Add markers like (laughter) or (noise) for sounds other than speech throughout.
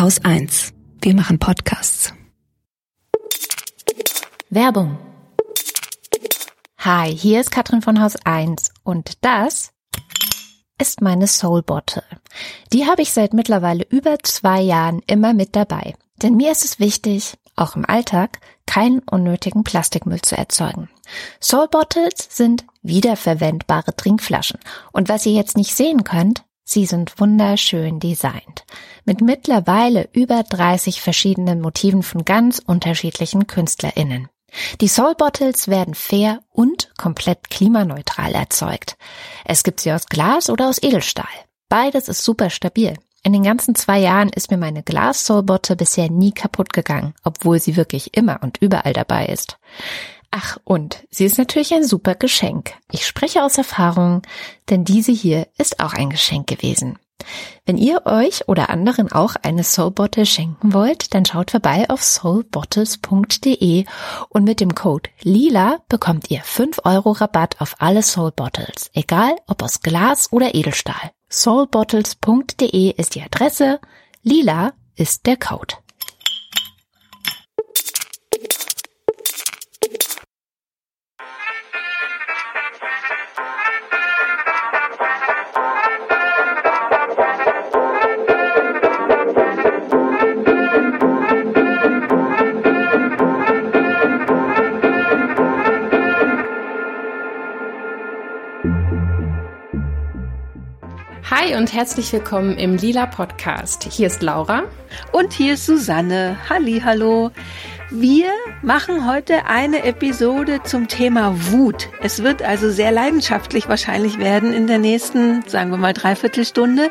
Haus 1. Wir machen Podcasts. Werbung. Hi, hier ist Katrin von Haus 1 und das ist meine Soul Bottle. Die habe ich seit mittlerweile über zwei Jahren immer mit dabei. Denn mir ist es wichtig, auch im Alltag, keinen unnötigen Plastikmüll zu erzeugen. Soul Bottles sind wiederverwendbare Trinkflaschen. Und was ihr jetzt nicht sehen könnt, sie sind wunderschön designt. Mit mittlerweile über 30 verschiedenen Motiven von ganz unterschiedlichen KünstlerInnen. Die Soul Bottles werden fair und komplett klimaneutral erzeugt. Es gibt sie aus Glas oder aus Edelstahl. Beides ist super stabil. In den ganzen zwei Jahren ist mir meine Glas Soul Bottle bisher nie kaputt gegangen, obwohl sie wirklich immer und überall dabei ist. Ach, und sie ist natürlich ein super Geschenk. Ich spreche aus Erfahrung, denn diese hier ist auch ein Geschenk gewesen. Wenn ihr euch oder anderen auch eine Soul Bottle schenken wollt, dann schaut vorbei auf soulbottles.de und mit dem Code LILA bekommt ihr 5 Euro Rabatt auf alle Soul Bottles, egal ob aus Glas oder Edelstahl. soulbottles.de ist die Adresse, LILA ist der Code. Hi und herzlich willkommen im Lila Podcast. Hier ist Laura und hier ist Susanne. Halli, hallo. Wir machen heute eine Episode zum Thema Wut. Es wird also sehr leidenschaftlich wahrscheinlich werden in der nächsten, sagen wir mal, Dreiviertelstunde.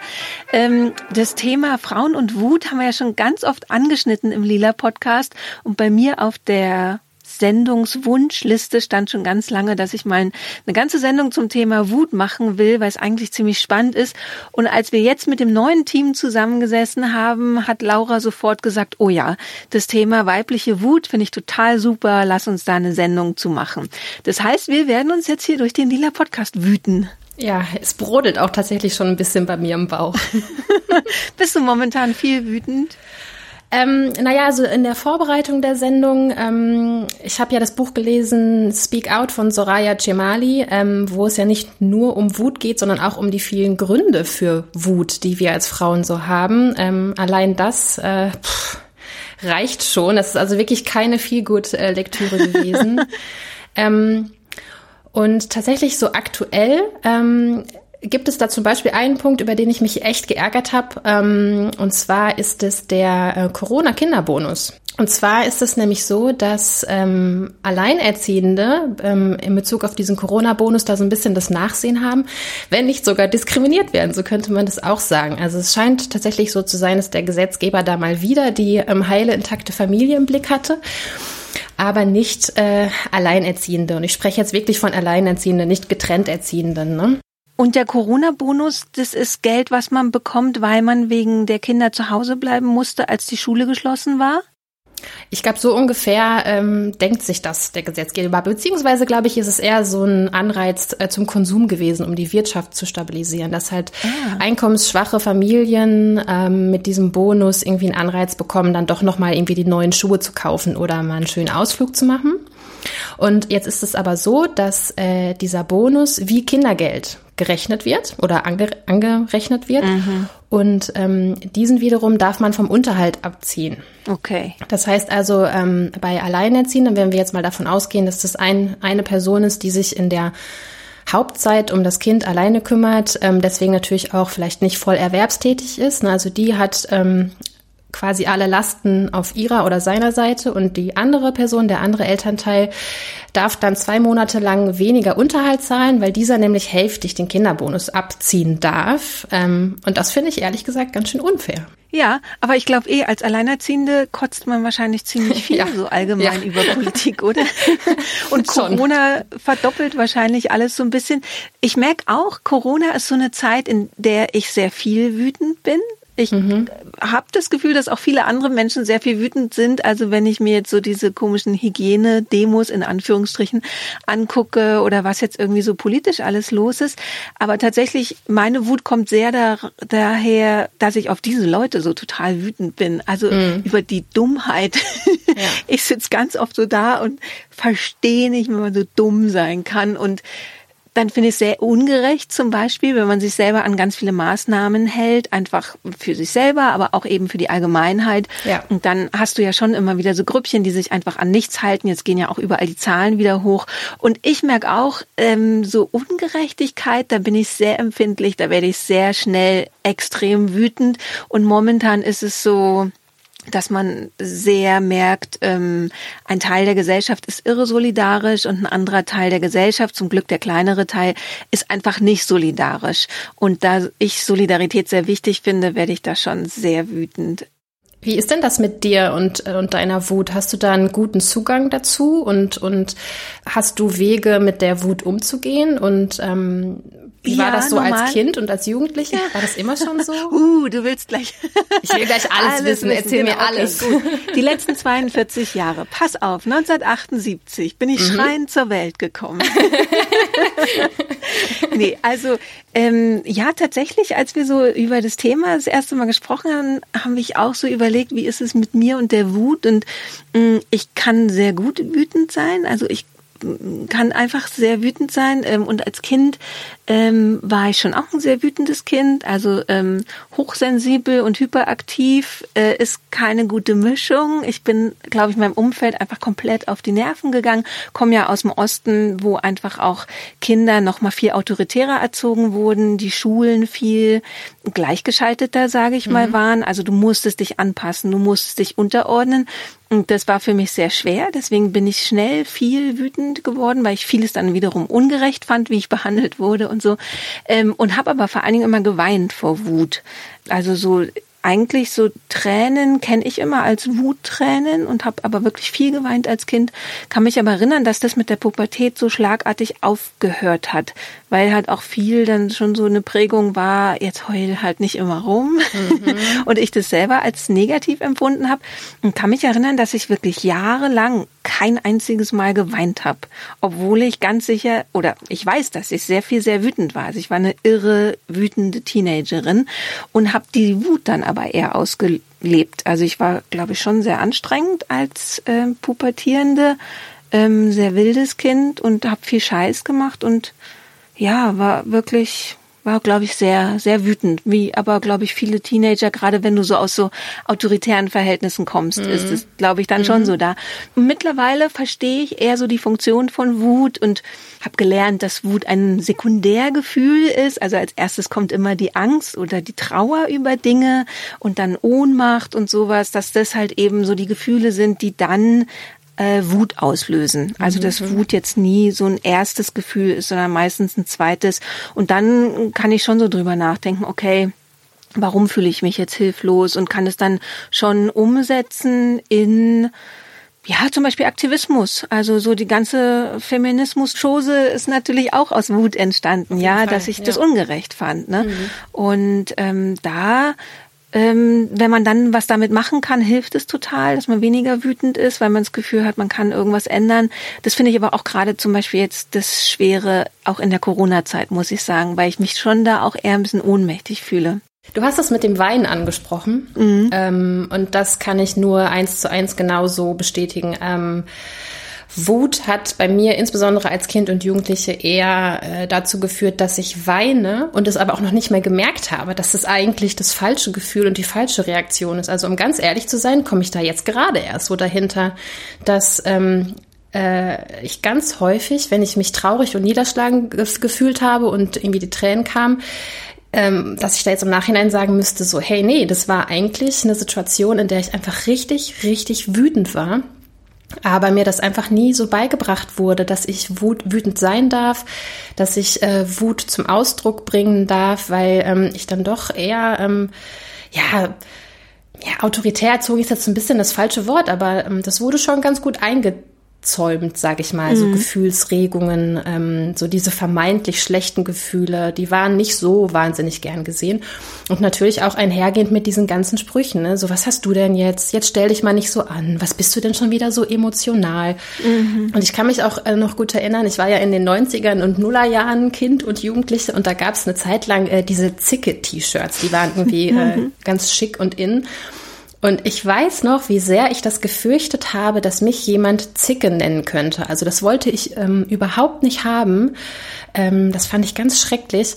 Ähm, das Thema Frauen und Wut haben wir ja schon ganz oft angeschnitten im Lila Podcast und bei mir auf der Sendungswunschliste stand schon ganz lange, dass ich mal eine ganze Sendung zum Thema Wut machen will, weil es eigentlich ziemlich spannend ist. Und als wir jetzt mit dem neuen Team zusammengesessen haben, hat Laura sofort gesagt, oh ja, das Thema weibliche Wut finde ich total super, lass uns da eine Sendung zu machen. Das heißt, wir werden uns jetzt hier durch den Lila Podcast wüten. Ja, es brodelt auch tatsächlich schon ein bisschen bei mir im Bauch. (laughs) Bist du momentan viel wütend? Ähm, naja, also in der Vorbereitung der Sendung, ähm, ich habe ja das Buch gelesen Speak Out von Soraya Cemali, ähm, wo es ja nicht nur um Wut geht, sondern auch um die vielen Gründe für Wut, die wir als Frauen so haben. Ähm, allein das äh, pff, reicht schon. Das ist also wirklich keine viel gut Lektüre gewesen. (laughs) ähm, und tatsächlich so aktuell ähm, gibt es da zum Beispiel einen Punkt, über den ich mich echt geärgert habe. Ähm, und zwar ist es der äh, Corona-Kinderbonus. Und zwar ist es nämlich so, dass ähm, Alleinerziehende ähm, in Bezug auf diesen Corona-Bonus da so ein bisschen das Nachsehen haben, wenn nicht sogar diskriminiert werden. So könnte man das auch sagen. Also es scheint tatsächlich so zu sein, dass der Gesetzgeber da mal wieder die ähm, heile, intakte Familie im Blick hatte aber nicht äh, Alleinerziehende. Und ich spreche jetzt wirklich von Alleinerziehenden, nicht getrennt Erziehenden. Ne? Und der Corona-Bonus, das ist Geld, was man bekommt, weil man wegen der Kinder zu Hause bleiben musste, als die Schule geschlossen war? Ich glaube, so ungefähr ähm, denkt sich das der Gesetzgeber. Beziehungsweise, glaube ich, ist es eher so ein Anreiz äh, zum Konsum gewesen, um die Wirtschaft zu stabilisieren. Dass halt ah. einkommensschwache Familien ähm, mit diesem Bonus irgendwie einen Anreiz bekommen, dann doch nochmal irgendwie die neuen Schuhe zu kaufen oder mal einen schönen Ausflug zu machen. Und jetzt ist es aber so, dass äh, dieser Bonus wie Kindergeld gerechnet wird oder ange angerechnet wird. Mhm. Und ähm, diesen wiederum darf man vom Unterhalt abziehen. Okay. Das heißt also, ähm, bei Alleinerziehenden, wenn wir jetzt mal davon ausgehen, dass das ein, eine Person ist, die sich in der Hauptzeit um das Kind alleine kümmert, ähm, deswegen natürlich auch vielleicht nicht voll erwerbstätig ist. Ne? Also die hat ähm, quasi alle Lasten auf ihrer oder seiner Seite und die andere Person, der andere Elternteil, darf dann zwei Monate lang weniger Unterhalt zahlen, weil dieser nämlich hälftig den Kinderbonus abziehen darf. Ähm, und das finde ich ehrlich gesagt ganz schön unfair. Ja, aber ich glaube eh, als Alleinerziehende kotzt man wahrscheinlich ziemlich viel (laughs) ja. so allgemein ja. über Politik, oder? (laughs) Und Corona verdoppelt wahrscheinlich alles so ein bisschen. Ich merke auch, Corona ist so eine Zeit, in der ich sehr viel wütend bin Ich mhm. habe das Gefühl, dass auch viele andere Menschen sehr viel wütend sind. Also wenn ich mir jetzt so diese komischen Hygiene-Demos in Anführungsstrichen angucke oder was jetzt irgendwie so politisch alles los ist. Aber tatsächlich, meine Wut kommt sehr da, daher, dass ich auf diese Leute so total wütend bin. Also mhm. über die Dummheit. Ja. (laughs) Ich sitze ganz oft so da und verstehe nicht, wenn man so dumm sein kann und dann finde ich es sehr ungerecht, zum Beispiel, wenn man sich selber an ganz viele Maßnahmen hält, einfach für sich selber, aber auch eben für die Allgemeinheit. Ja. Und dann hast du ja schon immer wieder so Grüppchen, die sich einfach an nichts halten. Jetzt gehen ja auch überall die Zahlen wieder hoch. Und ich merke auch, ähm, so Ungerechtigkeit, da bin ich sehr empfindlich, da werde ich sehr schnell extrem wütend. Und momentan ist es so, dass man sehr merkt, ähm, ein Teil der Gesellschaft ist irre solidarisch und ein anderer Teil der Gesellschaft, zum Glück der kleinere Teil, ist einfach nicht solidarisch. Und da ich Solidarität sehr wichtig finde, werde ich da schon sehr wütend. Wie ist denn das mit dir und, äh, und deiner Wut? Hast du da einen guten Zugang dazu und, und hast du Wege, mit der Wut umzugehen? Und ähm, wie ja, war das so normal. als Kind und als Jugendlicher? War das immer schon so? (laughs) uh, du willst gleich. (laughs) ich will gleich alles, alles wissen. Erzähl genau, mir alles. Okay, Die letzten 42 Jahre. Pass auf, 1978 bin ich mhm. schreiend zur Welt gekommen. (laughs) nee, also ähm, ja, tatsächlich, als wir so über das Thema das erste Mal gesprochen haben, habe ich auch so überlegt, wie ist es mit mir und der Wut? Und mh, mm, ich kann sehr gut wütend sein. Also ich kann einfach sehr wütend sein. Ähm, und als Kind ähm, war ich schon auch ein sehr wütendes Kind. Also ähm, hochsensibel und hyperaktiv äh, ist keine gute Mischung. Ich bin, glaube ich, meinem Umfeld einfach komplett auf die Nerven gegangen. Komme ja aus dem Osten, wo einfach auch Kinder noch mal viel autoritärer erzogen wurden, die Schulen viel gleichgeschalteter, sage ich mhm. mal, waren. Also du musstest dich anpassen, du musstest dich unterordnen. Und das war für mich sehr schwer. Deswegen bin ich schnell viel wütend geworden, weil ich vieles dann wiederum ungerecht fand, wie ich behandelt wurde und so. Ähm, und habe aber vor allen Dingen immer geweint vor Wut. Also so eigentlich so Tränen kenne ich immer als Wuttränen und habe aber wirklich viel geweint als Kind. Kann mich aber erinnern, dass das mit der Pubertät so schlagartig aufgehört hat, weil halt auch viel dann schon so eine Prägung war, jetzt heul halt nicht immer rum. Mhm. (laughs) und ich das selber als negativ empfunden habe und kann mich erinnern, dass ich wirklich jahrelang kein einziges Mal geweint habe, obwohl ich ganz sicher oder ich weiß, dass ich sehr viel sehr wütend war. Also ich war eine irre wütende Teenagerin und habe die Wut dann aber eher ausgelebt. Also ich war, glaube ich, schon sehr anstrengend als äh, pubertierende, ähm, sehr wildes Kind und habe viel Scheiß gemacht und ja, war wirklich war, glaube ich, sehr, sehr wütend. Wie aber, glaube ich, viele Teenager, gerade wenn du so aus so autoritären Verhältnissen kommst, mhm. ist es, glaube ich, dann mhm. schon so da. Und mittlerweile verstehe ich eher so die Funktion von Wut und habe gelernt, dass Wut ein Sekundärgefühl ist. Also als erstes kommt immer die Angst oder die Trauer über Dinge und dann Ohnmacht und sowas, dass das halt eben so die Gefühle sind, die dann äh, Wut auslösen. Also dass mhm. Wut jetzt nie so ein erstes Gefühl ist, sondern meistens ein zweites. Und dann kann ich schon so drüber nachdenken, okay, warum fühle ich mich jetzt hilflos und kann es dann schon umsetzen in ja, zum Beispiel Aktivismus. Also so die ganze Feminismus-Chose ist natürlich auch aus Wut entstanden, ja, Fall, dass ich ja. das ungerecht fand. Ne? Mhm. Und ähm, da ähm, wenn man dann was damit machen kann, hilft es total, dass man weniger wütend ist, weil man das Gefühl hat, man kann irgendwas ändern. Das finde ich aber auch gerade zum Beispiel jetzt das Schwere, auch in der Corona-Zeit, muss ich sagen, weil ich mich schon da auch eher ein bisschen ohnmächtig fühle. Du hast das mit dem Wein angesprochen mhm. ähm, und das kann ich nur eins zu eins genauso bestätigen. Ähm, Wut hat bei mir insbesondere als Kind und Jugendliche eher äh, dazu geführt, dass ich weine und es aber auch noch nicht mehr gemerkt habe, dass es eigentlich das falsche Gefühl und die falsche Reaktion ist. Also um ganz ehrlich zu sein, komme ich da jetzt gerade erst so dahinter, dass ähm, äh, ich ganz häufig, wenn ich mich traurig und niederschlagen gefühlt habe und irgendwie die Tränen kamen, ähm, dass ich da jetzt im Nachhinein sagen müsste, so, hey, nee, das war eigentlich eine Situation, in der ich einfach richtig, richtig wütend war aber mir das einfach nie so beigebracht wurde, dass ich wut, wütend sein darf, dass ich äh, Wut zum Ausdruck bringen darf, weil ähm, ich dann doch eher, ähm, ja, ja, autoritär erzogen ist jetzt ein bisschen das falsche Wort, aber ähm, das wurde schon ganz gut einge zäumt, sag ich mal, so mhm. Gefühlsregungen, ähm, so diese vermeintlich schlechten Gefühle, die waren nicht so wahnsinnig gern gesehen. Und natürlich auch einhergehend mit diesen ganzen Sprüchen, ne? so was hast du denn jetzt? Jetzt stell dich mal nicht so an. Was bist du denn schon wieder so emotional? Mhm. Und ich kann mich auch äh, noch gut erinnern, ich war ja in den 90ern und Nullerjahren Kind und Jugendliche und da gab es eine Zeit lang äh, diese Zicke-T-Shirts, die waren irgendwie (laughs) äh, mhm. ganz schick und in. Und ich weiß noch, wie sehr ich das gefürchtet habe, dass mich jemand Zicke nennen könnte. Also das wollte ich ähm, überhaupt nicht haben. Ähm, das fand ich ganz schrecklich.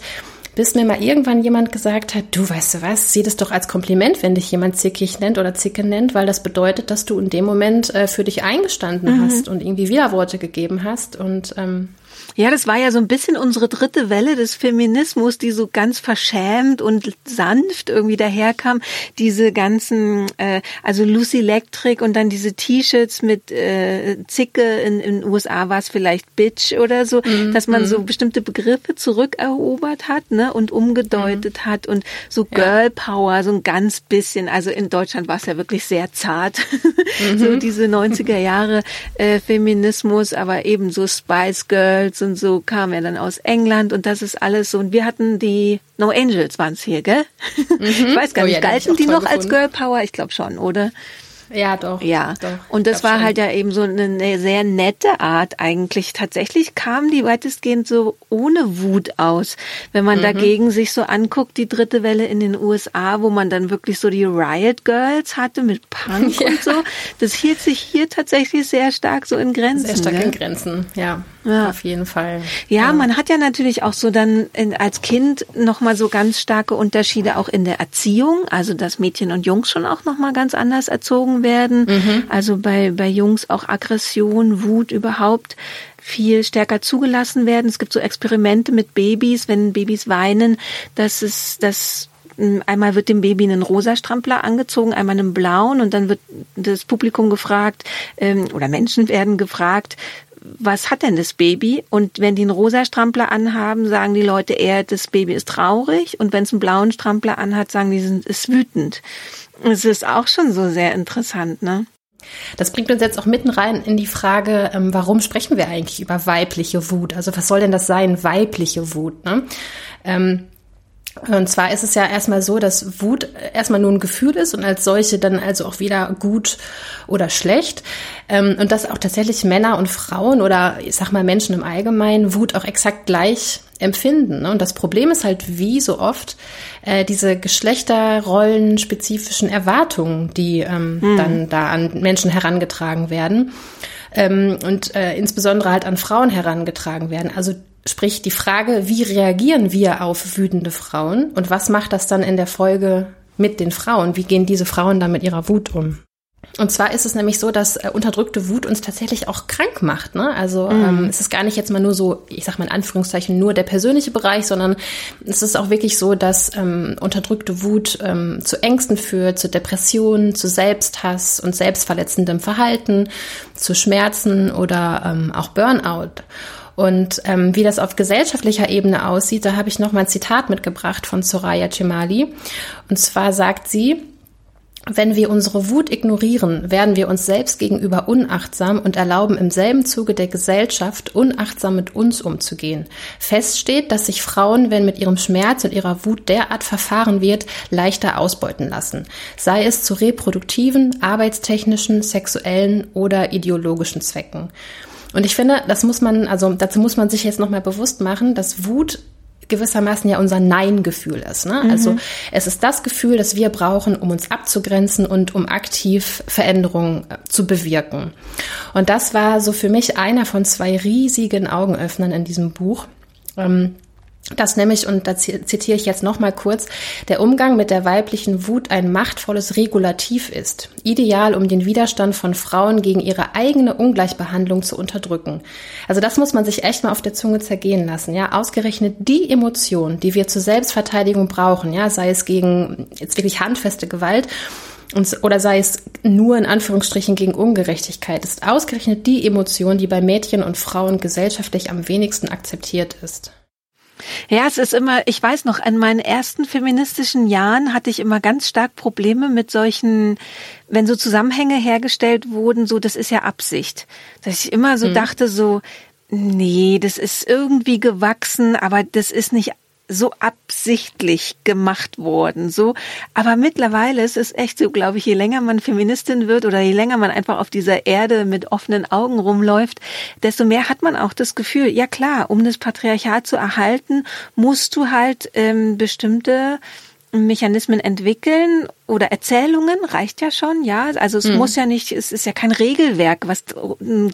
Bis mir mal irgendwann jemand gesagt hat, du weißt du was, sieh das doch als Kompliment, wenn dich jemand zickig nennt oder Zicke nennt, weil das bedeutet, dass du in dem Moment äh, für dich eingestanden mhm. hast und irgendwie Widerworte gegeben hast. Und ähm, ja, das war ja so ein bisschen unsere dritte Welle des Feminismus, die so ganz verschämt und sanft irgendwie daherkam. Diese ganzen, äh, also Lucy Electric und dann diese T-Shirts mit äh, Zicke, in den USA war es vielleicht Bitch oder so, mm, dass man so bestimmte Begriffe zurückerobert hat ne, und umgedeutet mm. hat und so Girl Power, so ein ganz bisschen, also in Deutschland war es ja wirklich sehr zart, -hmm. (laughs) so diese 90er Jahre äh, Feminismus, aber eben so Spice Girls und so kam er dann aus England und das ist alles so. Und wir hatten die No Angels waren es hier, gell? (laughs) Mhm. Ich weiß gar oh, nicht, ja, galten die noch gefunden. als Girl Power? Ich glaube schon, oder? Ja, doch. Ja, doch, und das war schon. halt ja eben so eine, eine, sehr nette Art eigentlich. Tatsächlich kamen die weitestgehend so ohne Wut aus. Wenn man mhm. dagegen sich so anguckt, die dritte Welle in den USA, wo man dann wirklich so die Riot Girls hatte mit Punk (laughs) ja. und so, das hielt sich hier tatsächlich sehr stark so in Grenzen. Sehr stark gell? in Grenzen, ja. Ja. Auf jeden Fall. Ja, ja, man hat ja natürlich auch so dann in, als Kind nochmal so ganz starke Unterschiede auch in der Erziehung. Also, dass Mädchen und Jungs schon auch nochmal ganz anders erzogen werden. Mhm. Also bei, bei Jungs auch Aggression, Wut überhaupt viel stärker zugelassen werden. Es gibt so Experimente mit Babys, wenn Babys weinen, dass es, dass hm, einmal wird dem Baby einen rosa Strampler angezogen, einmal einen blauen und dann wird das Publikum gefragt ähm, oder Menschen werden gefragt, was hat denn das Baby? Und wenn die einen rosa Strampler anhaben, sagen die Leute eher, das Baby ist traurig. Und wenn es einen blauen Strampler anhat, sagen die, es ist wütend. Es ist auch schon so sehr interessant, ne? Das bringt uns jetzt auch mitten rein in die Frage, ähm, warum sprechen wir eigentlich über weibliche Wut? Also was soll denn das sein, weibliche Wut? Ne? Ähm, und zwar ist es ja erstmal so, dass Wut erstmal nur ein Gefühl ist und als solche dann also auch weder gut oder schlecht. Ähm, und dass auch tatsächlich Männer und Frauen oder ich sag mal Menschen im Allgemeinen Wut auch exakt gleich empfinden. Ne? Und das Problem ist halt wie so oft äh, diese geschlechterrollenspezifischen Erwartungen, die ähm, mhm. dann da an Menschen herangetragen werden. Ähm, und äh, insbesondere halt an Frauen herangetragen werden. Also Sprich, die Frage, wie reagieren wir auf wütende Frauen und was macht das dann in der Folge mit den Frauen? Wie gehen diese Frauen dann mit ihrer Wut um? Und zwar ist es nämlich so, dass äh, unterdrückte Wut uns tatsächlich auch krank macht. Ne? Also mm. ähm, es ist gar nicht jetzt mal nur so, ich sag mal in Anführungszeichen, nur der persönliche Bereich, sondern es ist auch wirklich so, dass ähm, unterdrückte Wut ähm, zu Ängsten führt, zu Depressionen, zu Selbsthass und selbstverletzendem Verhalten, zu Schmerzen oder ähm, auch Burnout. Und ähm, wie das auf gesellschaftlicher Ebene aussieht, da habe ich noch mal ein Zitat mitgebracht von Soraya Cemali. Und zwar sagt sie, wenn wir unsere Wut ignorieren, werden wir uns selbst gegenüber unachtsam und erlauben im selben Zuge der Gesellschaft unachtsam mit uns umzugehen. Fest steht, dass sich Frauen, wenn mit ihrem Schmerz und ihrer Wut derart verfahren wird, leichter ausbeuten lassen, sei es zu reproduktiven, arbeitstechnischen, sexuellen oder ideologischen Zwecken. Und ich finde, das muss man, also dazu muss man sich jetzt nochmal bewusst machen, dass Wut gewissermaßen ja unser Nein-Gefühl ist. Ne? Mhm. Also es ist das Gefühl, das wir brauchen, um uns abzugrenzen und um aktiv Veränderungen äh, zu bewirken. Und das war so für mich einer von zwei riesigen Augenöffnern in diesem Buch. Ähm, dass nämlich, und da zitiere ich jetzt nochmal kurz, der Umgang mit der weiblichen Wut ein machtvolles Regulativ ist, ideal, um den Widerstand von Frauen gegen ihre eigene Ungleichbehandlung zu unterdrücken. Also das muss man sich echt mal auf der Zunge zergehen lassen, ja. Ausgerechnet die Emotion, die wir zur Selbstverteidigung brauchen, ja, sei es gegen jetzt wirklich handfeste Gewalt, oder sei es nur in Anführungsstrichen gegen Ungerechtigkeit, ist ausgerechnet die Emotion, die bei Mädchen und Frauen gesellschaftlich am wenigsten akzeptiert ist. Ja, es ist immer, ich weiß noch, in meinen ersten feministischen Jahren hatte ich immer ganz stark Probleme mit solchen, wenn so Zusammenhänge hergestellt wurden, so, das ist ja Absicht. Dass ich immer so mhm. dachte, so, nee, das ist irgendwie gewachsen, aber das ist nicht so absichtlich gemacht worden, so. Aber mittlerweile ist es echt so, glaube ich, je länger man Feministin wird oder je länger man einfach auf dieser Erde mit offenen Augen rumläuft, desto mehr hat man auch das Gefühl, ja klar, um das Patriarchat zu erhalten, musst du halt ähm, bestimmte Mechanismen entwickeln oder Erzählungen reicht ja schon, ja. Also es mhm. muss ja nicht, es ist ja kein Regelwerk, was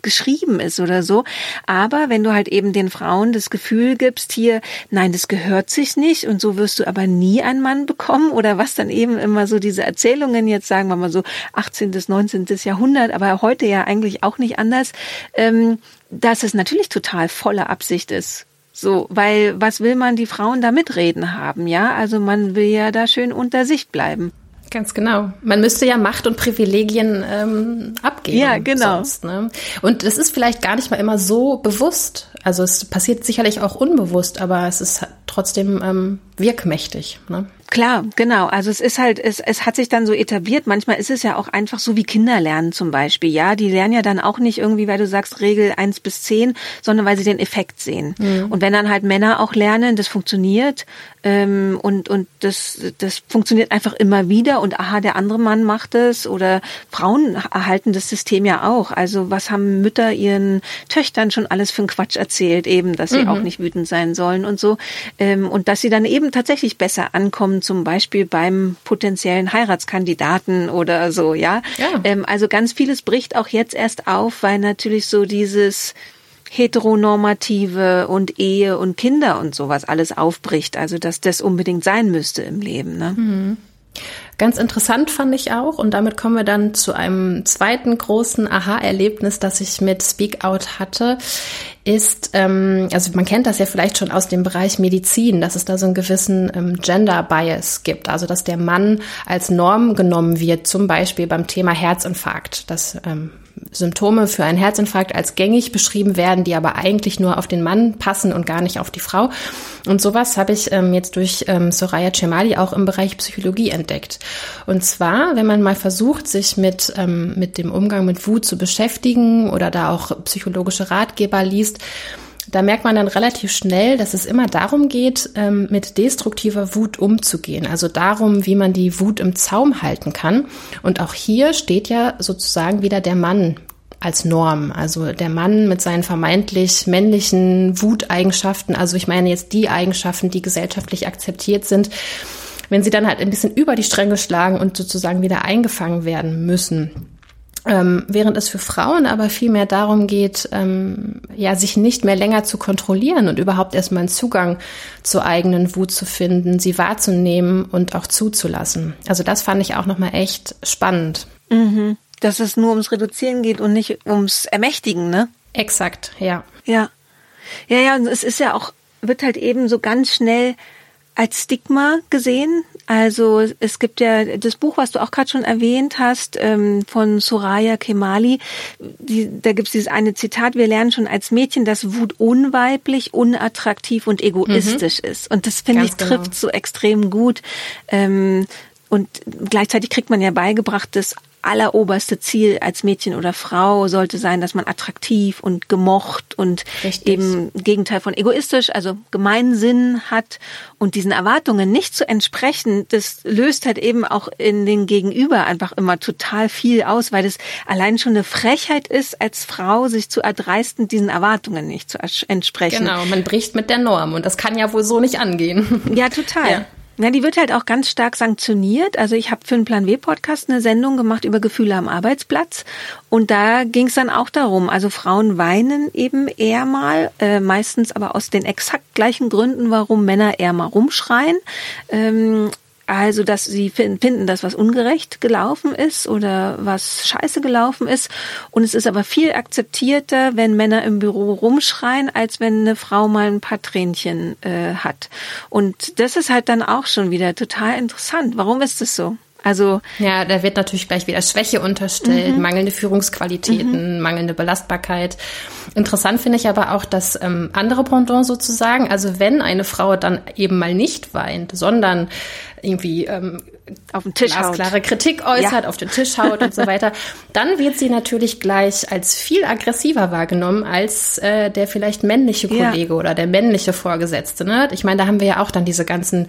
geschrieben ist oder so. Aber wenn du halt eben den Frauen das Gefühl gibst, hier, nein, das gehört sich nicht und so wirst du aber nie einen Mann bekommen oder was dann eben immer so diese Erzählungen jetzt sagen wir mal so 18. bis 19. Jahrhundert, aber heute ja eigentlich auch nicht anders, ähm, dass es natürlich total voller Absicht ist so, weil was will man die Frauen da mitreden haben, ja? Also man will ja da schön unter sich bleiben. Ganz genau. Man müsste ja Macht und Privilegien ähm, abgeben. Ja, genau. Sonst, ne? Und es ist vielleicht gar nicht mal immer so bewusst. Also es passiert sicherlich auch unbewusst, aber es ist trotzdem ähm, wirkmächtig. Ne? Klar, genau. Also es ist halt, es, es hat sich dann so etabliert. Manchmal ist es ja auch einfach so wie Kinder lernen zum Beispiel. Ja, die lernen ja dann auch nicht irgendwie, weil du sagst Regel eins bis zehn, sondern weil sie den Effekt sehen. Mhm. Und wenn dann halt Männer auch lernen, das funktioniert ähm, und und das das funktioniert einfach immer wieder und aha, der andere Mann macht es oder Frauen erhalten das System ja auch. Also was haben Mütter ihren Töchtern schon alles für einen Quatsch erzählt, eben, dass sie mhm. auch nicht wütend sein sollen und so ähm, und dass sie dann eben tatsächlich besser ankommen zum Beispiel beim potenziellen Heiratskandidaten oder so, ja. ja. Ähm, also ganz vieles bricht auch jetzt erst auf, weil natürlich so dieses heteronormative und Ehe und Kinder und sowas alles aufbricht. Also dass das unbedingt sein müsste im Leben. Ne? Mhm. Ganz interessant fand ich auch, und damit kommen wir dann zu einem zweiten großen Aha-Erlebnis, das ich mit Speak Out hatte, ist, ähm, also man kennt das ja vielleicht schon aus dem Bereich Medizin, dass es da so einen gewissen ähm, Gender Bias gibt, also dass der Mann als Norm genommen wird, zum Beispiel beim Thema Herzinfarkt. Das ähm, Symptome für einen Herzinfarkt als gängig beschrieben werden, die aber eigentlich nur auf den Mann passen und gar nicht auf die Frau. Und sowas habe ich ähm, jetzt durch ähm, Soraya Cemali auch im Bereich Psychologie entdeckt. Und zwar, wenn man mal versucht, sich mit, ähm, mit dem Umgang mit Wut zu beschäftigen oder da auch psychologische Ratgeber liest, da merkt man dann relativ schnell, dass es immer darum geht, ähm, mit destruktiver Wut umzugehen. Also darum, wie man die Wut im Zaum halten kann. Und auch hier steht ja sozusagen wieder der Mann als Norm. Also der Mann mit seinen vermeintlich männlichen Wuteigenschaften. Also ich meine jetzt die Eigenschaften, die gesellschaftlich akzeptiert sind. Wenn sie dann halt ein bisschen über die Stränge schlagen und sozusagen wieder eingefangen werden müssen ähm, während es für Frauen aber viel mehr darum geht, ähm, ja, sich nicht mehr länger zu kontrollieren und überhaupt erstmal einen Zugang zur eigenen Wut zu finden, sie wahrzunehmen und auch zuzulassen. Also das fand ich auch nochmal echt spannend. Mhm. Dass es nur ums Reduzieren geht und nicht ums Ermächtigen, ne? Exakt, ja. Ja. Ja, ja, und es ist ja auch, wird halt eben so ganz schnell als Stigma gesehen. Also es gibt ja das Buch, was du auch gerade schon erwähnt hast, ähm, von Soraya Kemali. Die, da gibt es dieses eine Zitat, wir lernen schon als Mädchen, dass Wut unweiblich, unattraktiv und egoistisch mhm. ist. Und das finde ich trifft genau. so extrem gut. Ähm, und gleichzeitig kriegt man ja beigebracht, dass alleroberste Ziel als Mädchen oder Frau sollte sein, dass man attraktiv und gemocht und Richtig. eben Gegenteil von egoistisch, also Gemeinsinn hat und diesen Erwartungen nicht zu entsprechen, das löst halt eben auch in den Gegenüber einfach immer total viel aus, weil es allein schon eine Frechheit ist, als Frau sich zu erdreisten, diesen Erwartungen nicht zu entsprechen. Genau, man bricht mit der Norm und das kann ja wohl so nicht angehen. Ja, total. Ja. Na, die wird halt auch ganz stark sanktioniert. Also ich habe für den Plan W Podcast eine Sendung gemacht über Gefühle am Arbeitsplatz und da ging es dann auch darum. Also Frauen weinen eben eher mal, äh, meistens aber aus den exakt gleichen Gründen, warum Männer eher mal rumschreien. Ähm, also, dass sie finden, dass was ungerecht gelaufen ist oder was scheiße gelaufen ist. Und es ist aber viel akzeptierter, wenn Männer im Büro rumschreien, als wenn eine Frau mal ein paar Tränchen äh, hat. Und das ist halt dann auch schon wieder total interessant. Warum ist das so? Also ja, da wird natürlich gleich wieder Schwäche unterstellt, mhm. mangelnde Führungsqualitäten, mhm. mangelnde Belastbarkeit. Interessant finde ich aber auch das ähm, andere Pendant sozusagen. Also wenn eine Frau dann eben mal nicht weint, sondern irgendwie ähm, auf den Tisch haut. klare Kritik äußert, ja. auf den Tisch haut und so (laughs) weiter, dann wird sie natürlich gleich als viel aggressiver wahrgenommen als äh, der vielleicht männliche Kollege ja. oder der männliche Vorgesetzte. Ne? Ich meine, da haben wir ja auch dann diese ganzen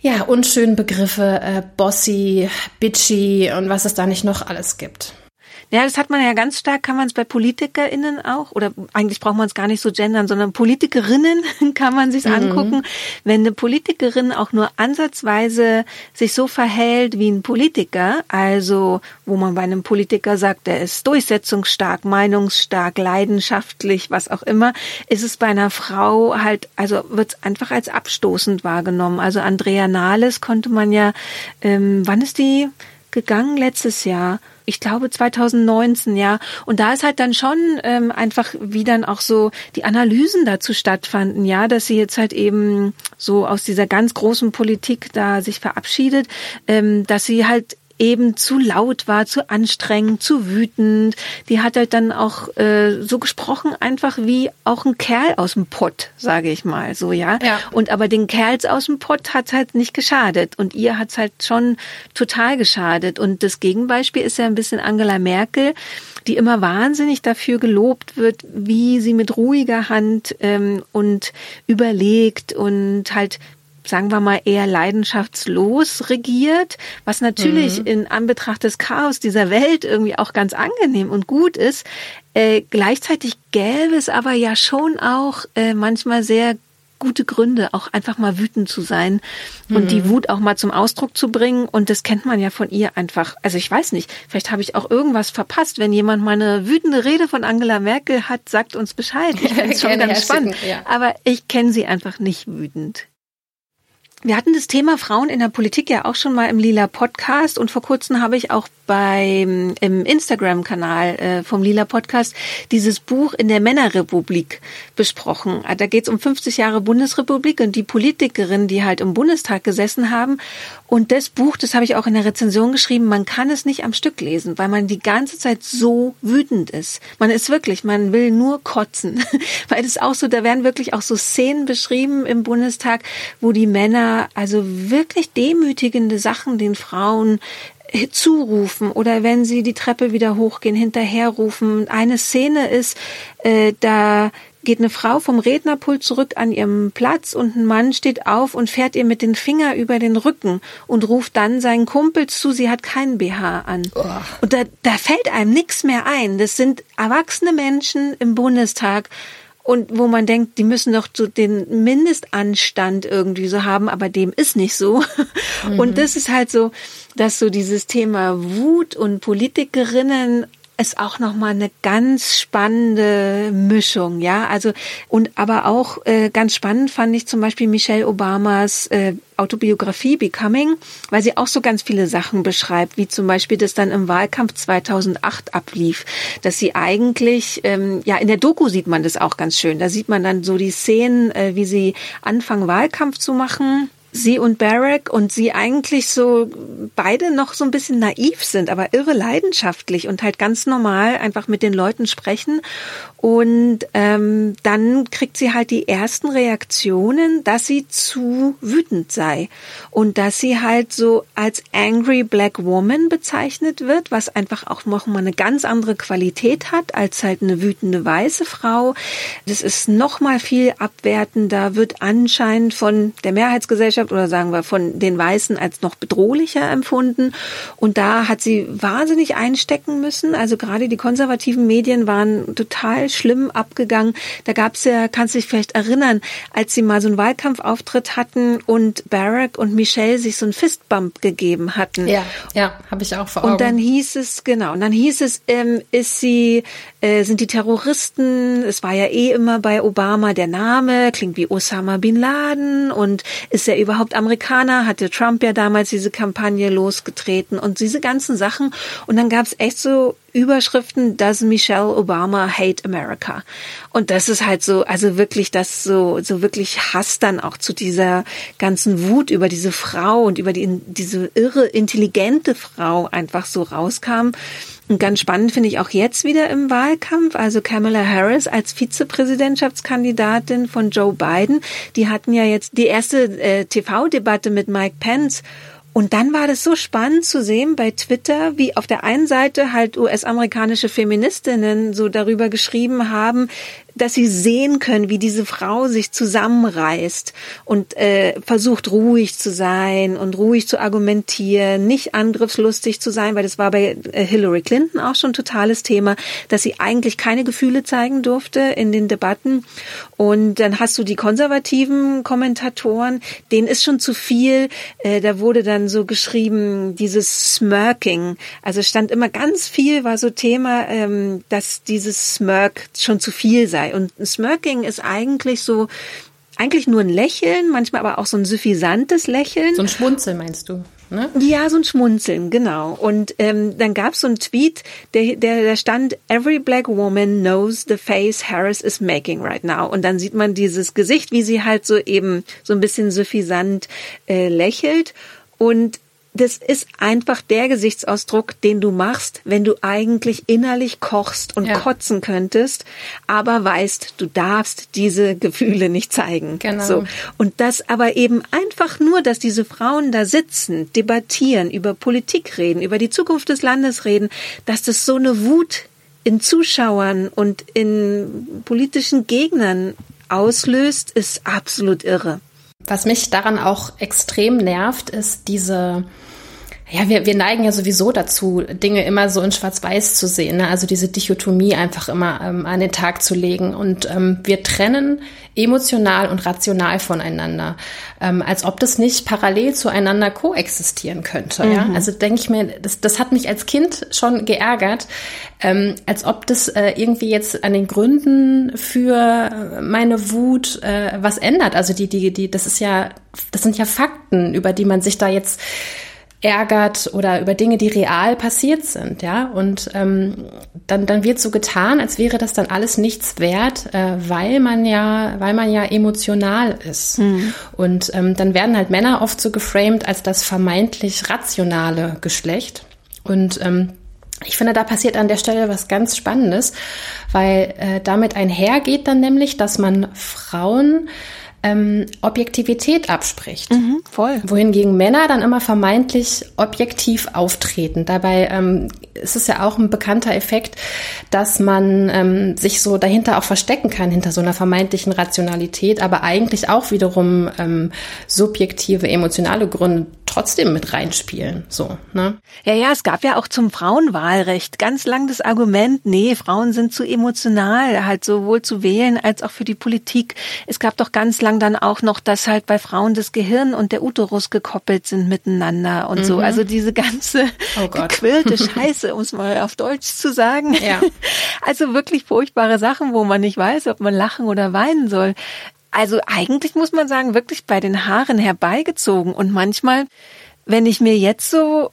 ja, unschönen Begriffe, äh, bossy, bitchy und was es da nicht noch alles gibt. Ja, das hat man ja ganz stark, kann man es bei PolitikerInnen auch, oder eigentlich braucht man es gar nicht so gendern, sondern Politikerinnen (laughs) kann man sich mhm. angucken. Wenn eine Politikerin auch nur ansatzweise sich so verhält wie ein Politiker, also wo man bei einem Politiker sagt, der ist durchsetzungsstark, meinungsstark, leidenschaftlich, was auch immer, ist es bei einer Frau halt, also wird es einfach als abstoßend wahrgenommen. Also Andrea Nahles konnte man ja, ähm, wann ist die gegangen? Letztes Jahr ich glaube 2019, ja. Und da ist halt dann schon ähm, einfach, wie dann auch so die Analysen dazu stattfanden, ja, dass sie jetzt halt eben so aus dieser ganz großen Politik da sich verabschiedet, ähm, dass sie halt eben zu laut war, zu anstrengend, zu wütend. Die hat halt dann auch äh, so gesprochen, einfach wie auch ein Kerl aus dem Pott, sage ich mal so, ja? ja. Und aber den Kerls aus dem Pott hat halt nicht geschadet und ihr hat's halt schon total geschadet. Und das Gegenbeispiel ist ja ein bisschen Angela Merkel, die immer wahnsinnig dafür gelobt wird, wie sie mit ruhiger Hand ähm, und überlegt und halt sagen wir mal, eher leidenschaftslos regiert, was natürlich mhm. in Anbetracht des Chaos dieser Welt irgendwie auch ganz angenehm und gut ist. Äh, gleichzeitig gäbe es aber ja schon auch äh, manchmal sehr gute Gründe, auch einfach mal wütend zu sein mhm. und die mhm. Wut auch mal zum Ausdruck zu bringen. Und das kennt man ja von ihr einfach. Also ich weiß nicht, vielleicht habe ich auch irgendwas verpasst. Wenn jemand mal eine wütende Rede von Angela Merkel hat, sagt uns Bescheid. Ich fände es (laughs) schon ganz spannend. Ja. Aber ich kenne sie einfach nicht wütend. Wir hatten das Thema Frauen in der Politik ja auch schon mal im Lila Podcast und vor kurzem habe ich auch beim im Instagram-Kanal äh, vom Lila Podcast dieses Buch in der Männerrepublik besprochen. Da geht es um 50 Jahre Bundesrepublik und die Politikerinnen, die halt im Bundestag gesessen haben. Und das Buch, das habe ich auch in der Rezension geschrieben, man kann es nicht am Stück lesen, weil man die ganze Zeit so wütend ist. Man ist wirklich, man will nur kotzen. (laughs) weil es auch so, da werden wirklich auch so Szenen beschrieben im Bundestag, wo die Männer also wirklich demütigende Sachen den Frauen äh, zurufen oder wenn sie die Treppe wieder hochgehen, hinterherrufen. Eine Szene ist, äh, da geht eine Frau vom Rednerpult zurück an ihrem Platz und ein Mann steht auf und fährt ihr mit den Finger über den Rücken und ruft dann seinen Kumpel zu, sie hat keinen BH an. Oh. Und da, da fällt einem nichts mehr ein. Das sind erwachsene Menschen im Bundestag und wo man denkt, die müssen doch so den Mindestanstand irgendwie so haben, aber dem ist nicht so. (laughs) Mhm. Und das ist halt so, dass so dieses Thema Wut und Politikerinnen ist auch noch mal eine ganz spannende Mischung, ja. Also und aber auch äh, ganz spannend fand ich zum Beispiel Michelle Obamas äh, Autobiografie Becoming, weil sie auch so ganz viele Sachen beschreibt, wie zum Beispiel das dann im Wahlkampf 2008 ablief, dass sie eigentlich ähm, ja in der Doku sieht man das auch ganz schön. Da sieht man dann so die Szenen, äh, wie sie anfangen Wahlkampf zu machen sie und Barack und sie eigentlich so beide noch so ein bisschen naiv sind, aber irre leidenschaftlich und halt ganz normal einfach mit den Leuten sprechen. Und ähm, dann kriegt sie halt die ersten Reaktionen, dass sie zu wütend sei und dass sie halt so als angry black woman bezeichnet wird, was einfach auch noch mal eine ganz andere Qualität hat als halt eine wütende weiße Frau. Das ist noch mal viel abwertender, wird anscheinend von der Mehrheitsgesellschaft Gesellschaft oder sagen wir von den Weißen als noch bedrohlicher empfunden. Und da hat sie wahnsinnig einstecken müssen. Also gerade die konservativen Medien waren total schlimm abgegangen. Da gab es ja, kannst du dich vielleicht erinnern, als sie mal so einen Wahlkampfauftritt hatten und Barack und Michelle sich so einen Fistbump gegeben hatten. Ja, ja, habe ich auch vor Augen. Und dann hieß es, genau, und dann hieß es, ähm, ist sie, äh, sind die Terroristen, es war ja eh immer bei Obama der Name, klingt wie Osama Bin Laden und ist er überhaupt Amerikaner? Hatte Trump ja damals diese Kampagne losgetreten und diese ganzen Sachen. Und dann gab es echt so Überschriften, Does Michelle Obama hate America? Und das ist halt so, also wirklich das so, so wirklich Hass dann auch zu dieser ganzen Wut über diese Frau und über die, diese irre, intelligente Frau einfach so rauskam. Und ganz spannend finde ich auch jetzt wieder im Wahlkampf, also Kamala Harris als Vizepräsidentschaftskandidatin von Joe Biden, die hatten ja jetzt die erste äh, TV-Debatte mit Mike Pence und dann war das so spannend zu sehen bei Twitter, wie auf der einen Seite halt US-amerikanische Feministinnen so darüber geschrieben haben, dass sie sehen können, wie diese Frau sich zusammenreißt und äh, versucht ruhig zu sein und ruhig zu argumentieren, nicht angriffslustig zu sein, weil das war bei äh, Hillary Clinton auch schon totales Thema, dass sie eigentlich keine Gefühle zeigen durfte in den Debatten. Und dann hast du die konservativen Kommentatoren, denen ist schon zu viel. Äh, da wurde dann so geschrieben, dieses Smirking. Also stand immer ganz viel, war so Thema, ähm, dass dieses Smirk schon zu viel sei sei. Und Smirking ist eigentlich so, eigentlich nur ein Lächeln, manchmal aber auch so ein suffisantes Lächeln. So ein Schmunzeln meinst du? Ne? Ja, so ein Schmunzeln, genau. Und ähm, dann gab es so einen Tweet, der, der, der stand, Every black woman knows the face Harris is making right now. Und dann sieht man dieses Gesicht, wie sie halt so eben so ein bisschen suffisant äh, lächelt. Und das ist einfach der Gesichtsausdruck, den du machst, wenn du eigentlich innerlich kochst und ja. kotzen könntest, aber weißt, du darfst diese Gefühle nicht zeigen. Genau. So. Und das aber eben einfach nur, dass diese Frauen da sitzen, debattieren, über Politik reden, über die Zukunft des Landes reden, dass das so eine Wut in Zuschauern und in politischen Gegnern auslöst, ist absolut irre. Was mich daran auch extrem nervt, ist diese ja, wir, wir neigen ja sowieso dazu, Dinge immer so in Schwarz-Weiß zu sehen, ne? also diese Dichotomie einfach immer ähm, an den Tag zu legen. Und ähm, wir trennen emotional und rational voneinander, ähm, als ob das nicht parallel zueinander koexistieren könnte. Mhm. Ja? Also denke ich mir, das, das hat mich als Kind schon geärgert, ähm, als ob das äh, irgendwie jetzt an den Gründen für meine Wut äh, was ändert. Also die, die, die, das ist ja, das sind ja Fakten, über die man sich da jetzt ärgert oder über Dinge, die real passiert sind, ja. Und ähm, dann, dann wird so getan, als wäre das dann alles nichts wert, äh, weil man ja, weil man ja emotional ist. Mhm. Und ähm, dann werden halt Männer oft so geframed als das vermeintlich rationale Geschlecht. Und ähm, ich finde, da passiert an der Stelle was ganz Spannendes, weil äh, damit einhergeht dann nämlich, dass man Frauen ähm, Objektivität abspricht. Mhm, voll. Wohingegen Männer dann immer vermeintlich objektiv auftreten. Dabei ähm, ist es ja auch ein bekannter Effekt, dass man ähm, sich so dahinter auch verstecken kann, hinter so einer vermeintlichen Rationalität, aber eigentlich auch wiederum ähm, subjektive, emotionale Gründe trotzdem mit reinspielen. So, ne? Ja, ja, es gab ja auch zum Frauenwahlrecht ganz lang das Argument, nee, Frauen sind zu emotional, halt sowohl zu wählen als auch für die Politik. Es gab doch ganz lang dann auch noch, dass halt bei Frauen das Gehirn und der Uterus gekoppelt sind miteinander und mhm. so. Also diese ganze oh (laughs) gequirlte Scheiße, um es mal auf Deutsch zu sagen. Ja. (laughs) Also wirklich furchtbare Sachen, wo man nicht weiß, ob man lachen oder weinen soll. Also eigentlich muss man sagen, wirklich bei den Haaren herbeigezogen. Und manchmal, wenn ich mir jetzt so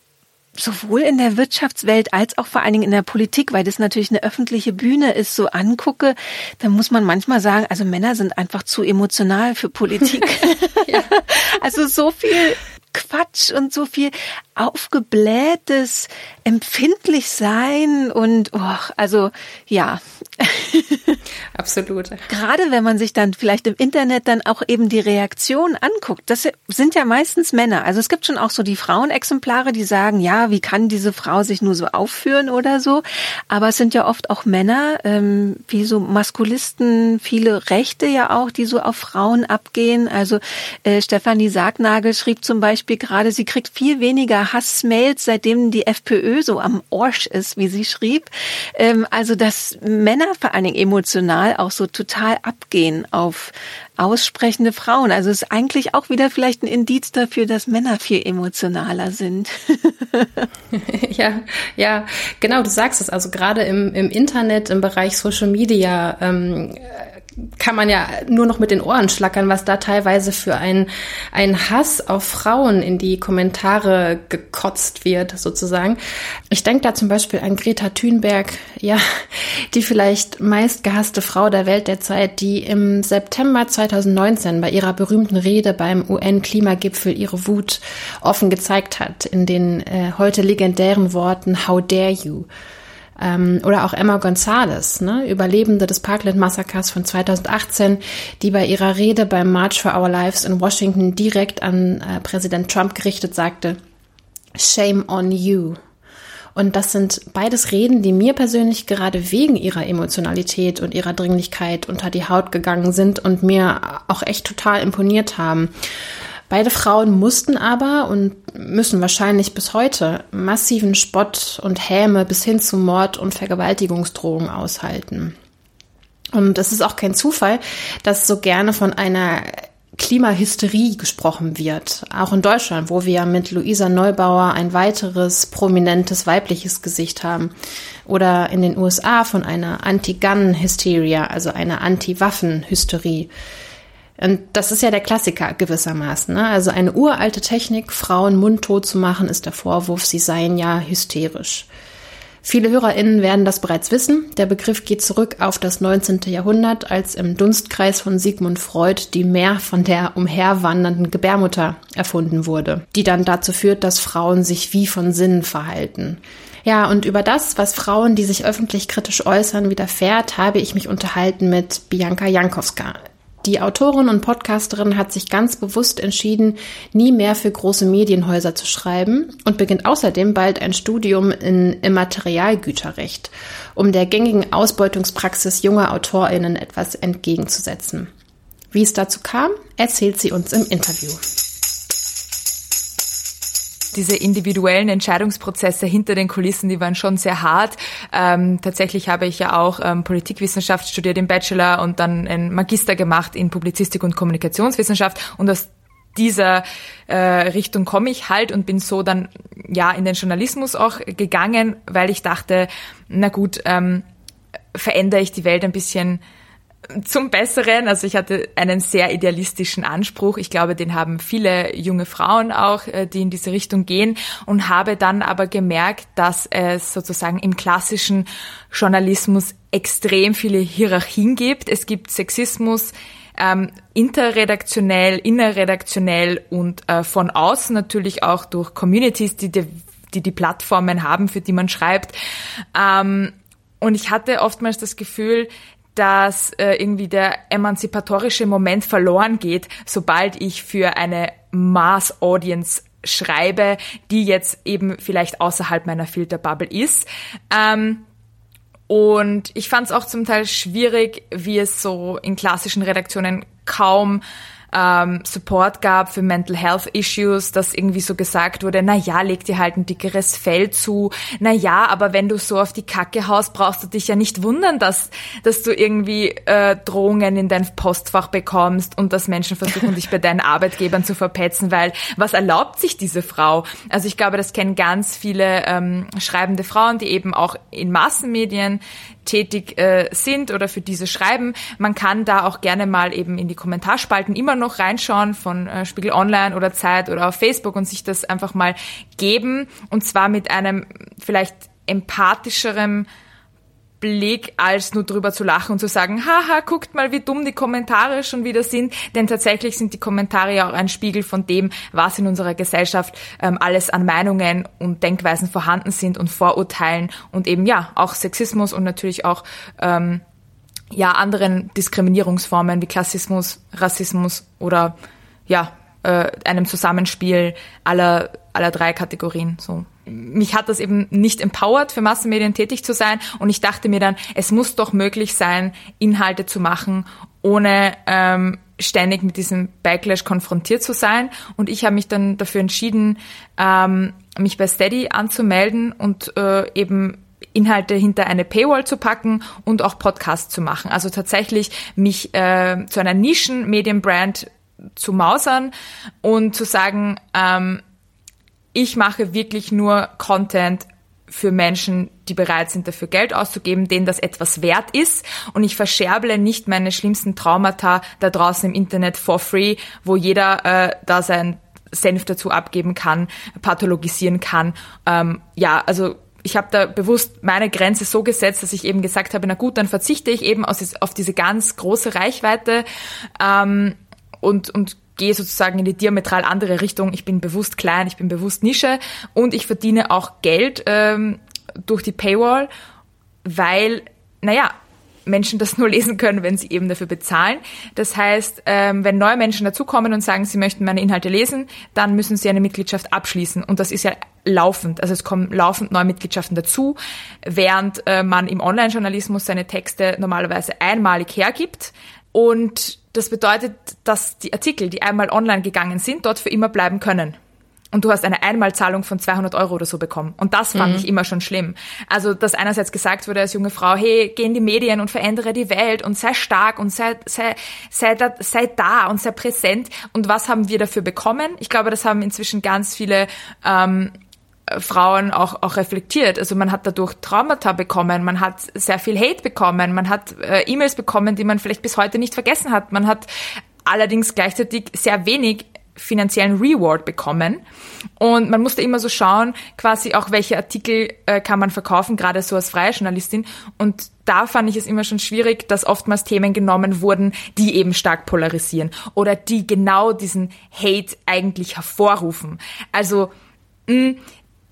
sowohl in der Wirtschaftswelt als auch vor allen Dingen in der Politik, weil das natürlich eine öffentliche Bühne ist, so angucke, dann muss man manchmal sagen, also Männer sind einfach zu emotional für Politik. (laughs) ja. (laughs) Also so viel Quatsch und so viel aufgeblähtes empfindlich sein und oh, also ja. (laughs) Absolut. Gerade wenn man sich dann vielleicht im Internet dann auch eben die Reaktion anguckt, das sind ja meistens Männer. Also es gibt schon auch so die Frauenexemplare, die sagen, ja, wie kann diese Frau sich nur so aufführen oder so. Aber es sind ja oft auch Männer, ähm, wie so Maskulisten, viele Rechte ja auch, die so auf Frauen abgehen. Also äh, Stefanie Sargnagel schrieb zum Beispiel gerade, sie kriegt viel weniger Hassmails, seitdem die FPÖ so am Orsch ist, wie sie schrieb. Ähm, also dass Männer vor allen Dingen emotional auch so total abgehen auf aussprechende Frauen. Also ist eigentlich auch wieder vielleicht ein Indiz dafür, dass Männer viel emotionaler sind. (laughs) ja, ja, genau, du sagst es. Also gerade im, im Internet, im Bereich Social Media ähm, kann man ja nur noch mit den Ohren schlackern, was da teilweise für ein, ein Hass auf Frauen in die Kommentare gekotzt wird, sozusagen. Ich denke da zum Beispiel an Greta Thunberg, ja, die vielleicht meist gehasste Frau der Welt derzeit, die im September 2019 bei ihrer berühmten Rede beim UN-Klimagipfel ihre Wut offen gezeigt hat, in den äh, heute legendären Worten How dare you? Ähm, oder auch Emma Gonzalez, ne, Überlebende des Parkland-Massakers von 2018, die bei ihrer Rede beim March for Our Lives in Washington direkt an äh, Präsident Trump gerichtet sagte, Shame on you. Und das sind beides Reden, die mir persönlich gerade wegen ihrer Emotionalität und ihrer Dringlichkeit unter die Haut gegangen sind und mir auch echt total imponiert haben. Beide Frauen mussten aber und müssen wahrscheinlich bis heute massiven Spott und Häme bis hin zu Mord und Vergewaltigungsdrohungen aushalten. Und es ist auch kein Zufall, dass so gerne von einer Klimahysterie gesprochen wird. Auch in Deutschland, wo wir mit Luisa Neubauer ein weiteres prominentes weibliches Gesicht haben. Oder in den USA von einer Anti-Gun-Hysteria, also einer Anti-Waffen-Hysterie. Und das ist ja der Klassiker gewissermaßen. Ne? Also eine uralte Technik, Frauen mundtot zu machen, ist der Vorwurf, sie seien ja hysterisch. Viele HörerInnen werden das bereits wissen. Der Begriff geht zurück auf das 19. Jahrhundert, als im Dunstkreis von Sigmund Freud die mehr von der umherwandernden Gebärmutter erfunden wurde, die dann dazu führt, dass Frauen sich wie von Sinnen verhalten. Ja, und über das, was Frauen, die sich öffentlich kritisch äußern, widerfährt, habe ich mich unterhalten mit Bianca Jankowska. Die Autorin und Podcasterin hat sich ganz bewusst entschieden, nie mehr für große Medienhäuser zu schreiben und beginnt außerdem bald ein Studium in Immaterialgüterrecht, um der gängigen Ausbeutungspraxis junger AutorInnen etwas entgegenzusetzen. Wie es dazu kam, erzählt sie uns im Interview diese individuellen Entscheidungsprozesse hinter den Kulissen, die waren schon sehr hart. Ähm, tatsächlich habe ich ja auch ähm, Politikwissenschaft studiert im Bachelor und dann ein Magister gemacht in Publizistik und Kommunikationswissenschaft und aus dieser äh, Richtung komme ich halt und bin so dann ja in den Journalismus auch gegangen, weil ich dachte, na gut, ähm, verändere ich die Welt ein bisschen zum Besseren. Also ich hatte einen sehr idealistischen Anspruch. Ich glaube, den haben viele junge Frauen auch, äh, die in diese Richtung gehen und habe dann aber gemerkt, dass es sozusagen im klassischen Journalismus extrem viele Hierarchien gibt. Es gibt Sexismus, ähm, interredaktionell, innerredaktionell und äh, von außen natürlich auch durch Communities, die die, die, die Plattformen haben, für die man schreibt. Ähm, und ich hatte oftmals das Gefühl, dass äh, irgendwie der emanzipatorische Moment verloren geht, sobald ich für eine Mass Audience schreibe, die jetzt eben vielleicht außerhalb meiner Filterbubble ist. Ähm, und ich fand es auch zum Teil schwierig, wie es so in klassischen Redaktionen kaum ähm, Support gab für Mental Health Issues, dass irgendwie so gesagt wurde, na ja, leg dir halt ein dickeres Fell zu. Na ja, aber wenn du so auf die Kacke haust, brauchst du dich ja nicht wundern, dass, dass du irgendwie äh, Drohungen in dein Postfach bekommst und dass Menschen versuchen, dich bei deinen Arbeitgebern zu verpetzen, weil was erlaubt sich diese Frau? Also ich glaube, das kennen ganz viele ähm, schreibende Frauen, die eben auch in Massenmedien tätig äh, sind oder für diese schreiben. Man kann da auch gerne mal eben in die Kommentarspalten immer noch reinschauen von äh, Spiegel Online oder Zeit oder auf Facebook und sich das einfach mal geben und zwar mit einem vielleicht empathischerem Blick, als nur drüber zu lachen und zu sagen, haha, guckt mal, wie dumm die Kommentare schon wieder sind. Denn tatsächlich sind die Kommentare ja auch ein Spiegel von dem, was in unserer Gesellschaft ähm, alles an Meinungen und Denkweisen vorhanden sind und Vorurteilen und eben ja auch Sexismus und natürlich auch ähm, ja anderen Diskriminierungsformen wie Klassismus, Rassismus oder ja äh, einem Zusammenspiel aller aller drei Kategorien so mich hat das eben nicht empowert, für Massenmedien tätig zu sein. Und ich dachte mir dann, es muss doch möglich sein, Inhalte zu machen, ohne ähm, ständig mit diesem Backlash konfrontiert zu sein. Und ich habe mich dann dafür entschieden, ähm, mich bei Steady anzumelden und äh, eben Inhalte hinter eine Paywall zu packen und auch Podcasts zu machen. Also tatsächlich mich äh, zu einer Nischen-Medienbrand zu mausern und zu sagen, ähm, ich mache wirklich nur Content für Menschen, die bereit sind, dafür Geld auszugeben, denen das etwas wert ist. Und ich verscherble nicht meine schlimmsten Traumata da draußen im Internet for free, wo jeder äh, da sein Senf dazu abgeben kann, pathologisieren kann. Ähm, ja, also ich habe da bewusst meine Grenze so gesetzt, dass ich eben gesagt habe, na gut, dann verzichte ich eben auf diese ganz große Reichweite ähm, und, und gehe sozusagen in die diametral andere Richtung. Ich bin bewusst klein, ich bin bewusst Nische und ich verdiene auch Geld ähm, durch die Paywall, weil, naja, Menschen das (laughs) nur lesen können, wenn sie eben dafür bezahlen. Das heißt, ähm, wenn neue Menschen dazukommen und sagen, sie möchten meine Inhalte lesen, dann müssen sie eine Mitgliedschaft abschließen. Und das ist ja laufend. Also es kommen laufend neue Mitgliedschaften dazu, während äh, man im Online-Journalismus seine Texte normalerweise einmalig hergibt. Und das bedeutet, dass die Artikel, die einmal online gegangen sind, dort für immer bleiben können und du hast eine Einmalzahlung von 200 Euro oder so bekommen. Und das fand mhm. ich immer schon schlimm. Also, dass einerseits gesagt wurde als junge Frau, hey, geh in die Medien und verändere die Welt und sei stark und sei, sei, sei, da, sei da und sei präsent. Und was haben wir dafür bekommen? Ich glaube, das haben inzwischen ganz viele ähm, Frauen auch, auch reflektiert. Also man hat dadurch Traumata bekommen, man hat sehr viel Hate bekommen, man hat äh, E-Mails bekommen, die man vielleicht bis heute nicht vergessen hat. Man hat allerdings gleichzeitig sehr wenig finanziellen Reward bekommen. Und man musste immer so schauen, quasi auch welche Artikel äh, kann man verkaufen, gerade so als freie Journalistin. Und da fand ich es immer schon schwierig, dass oftmals Themen genommen wurden, die eben stark polarisieren oder die genau diesen Hate eigentlich hervorrufen. Also mh,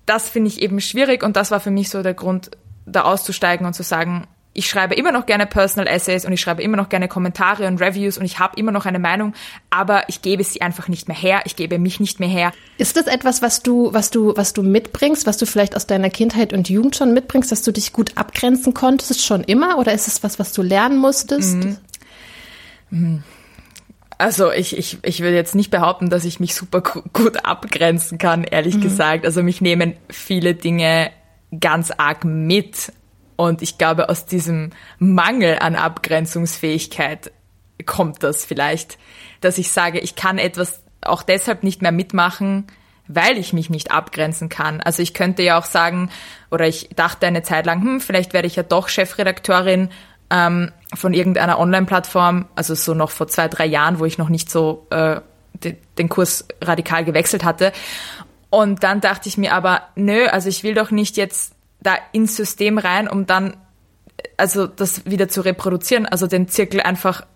das finde ich eben schwierig und das war für mich so der Grund, da auszusteigen und zu sagen, ich schreibe immer noch gerne Personal Essays und ich schreibe immer noch gerne Kommentare und Reviews und ich habe immer noch eine Meinung, aber ich gebe sie einfach nicht mehr her, ich gebe mich nicht mehr her. Ist das etwas, was du, was du, was du mitbringst, was du vielleicht aus deiner Kindheit und Jugend schon mitbringst, dass du dich gut abgrenzen konntest schon immer oder ist es was, was du lernen musstest? Mhm. Mhm. Also ich, ich, ich will jetzt nicht behaupten, dass ich mich super gut abgrenzen kann, ehrlich mhm. gesagt. Also mich nehmen viele Dinge ganz arg mit. Und ich glaube, aus diesem Mangel an Abgrenzungsfähigkeit kommt das vielleicht, dass ich sage, ich kann etwas auch deshalb nicht mehr mitmachen, weil ich mich nicht abgrenzen kann. Also ich könnte ja auch sagen, oder ich dachte eine Zeit lang, hm, vielleicht werde ich ja doch Chefredakteurin ähm, von irgendeiner Online-Plattform, also so noch vor zwei, drei Jahren, wo ich noch nicht so äh, de, den Kurs radikal gewechselt hatte. Und dann dachte ich mir aber, nö, also ich will doch nicht jetzt da ins System rein, um dann also das wieder zu reproduzieren, also den Zirkel einfach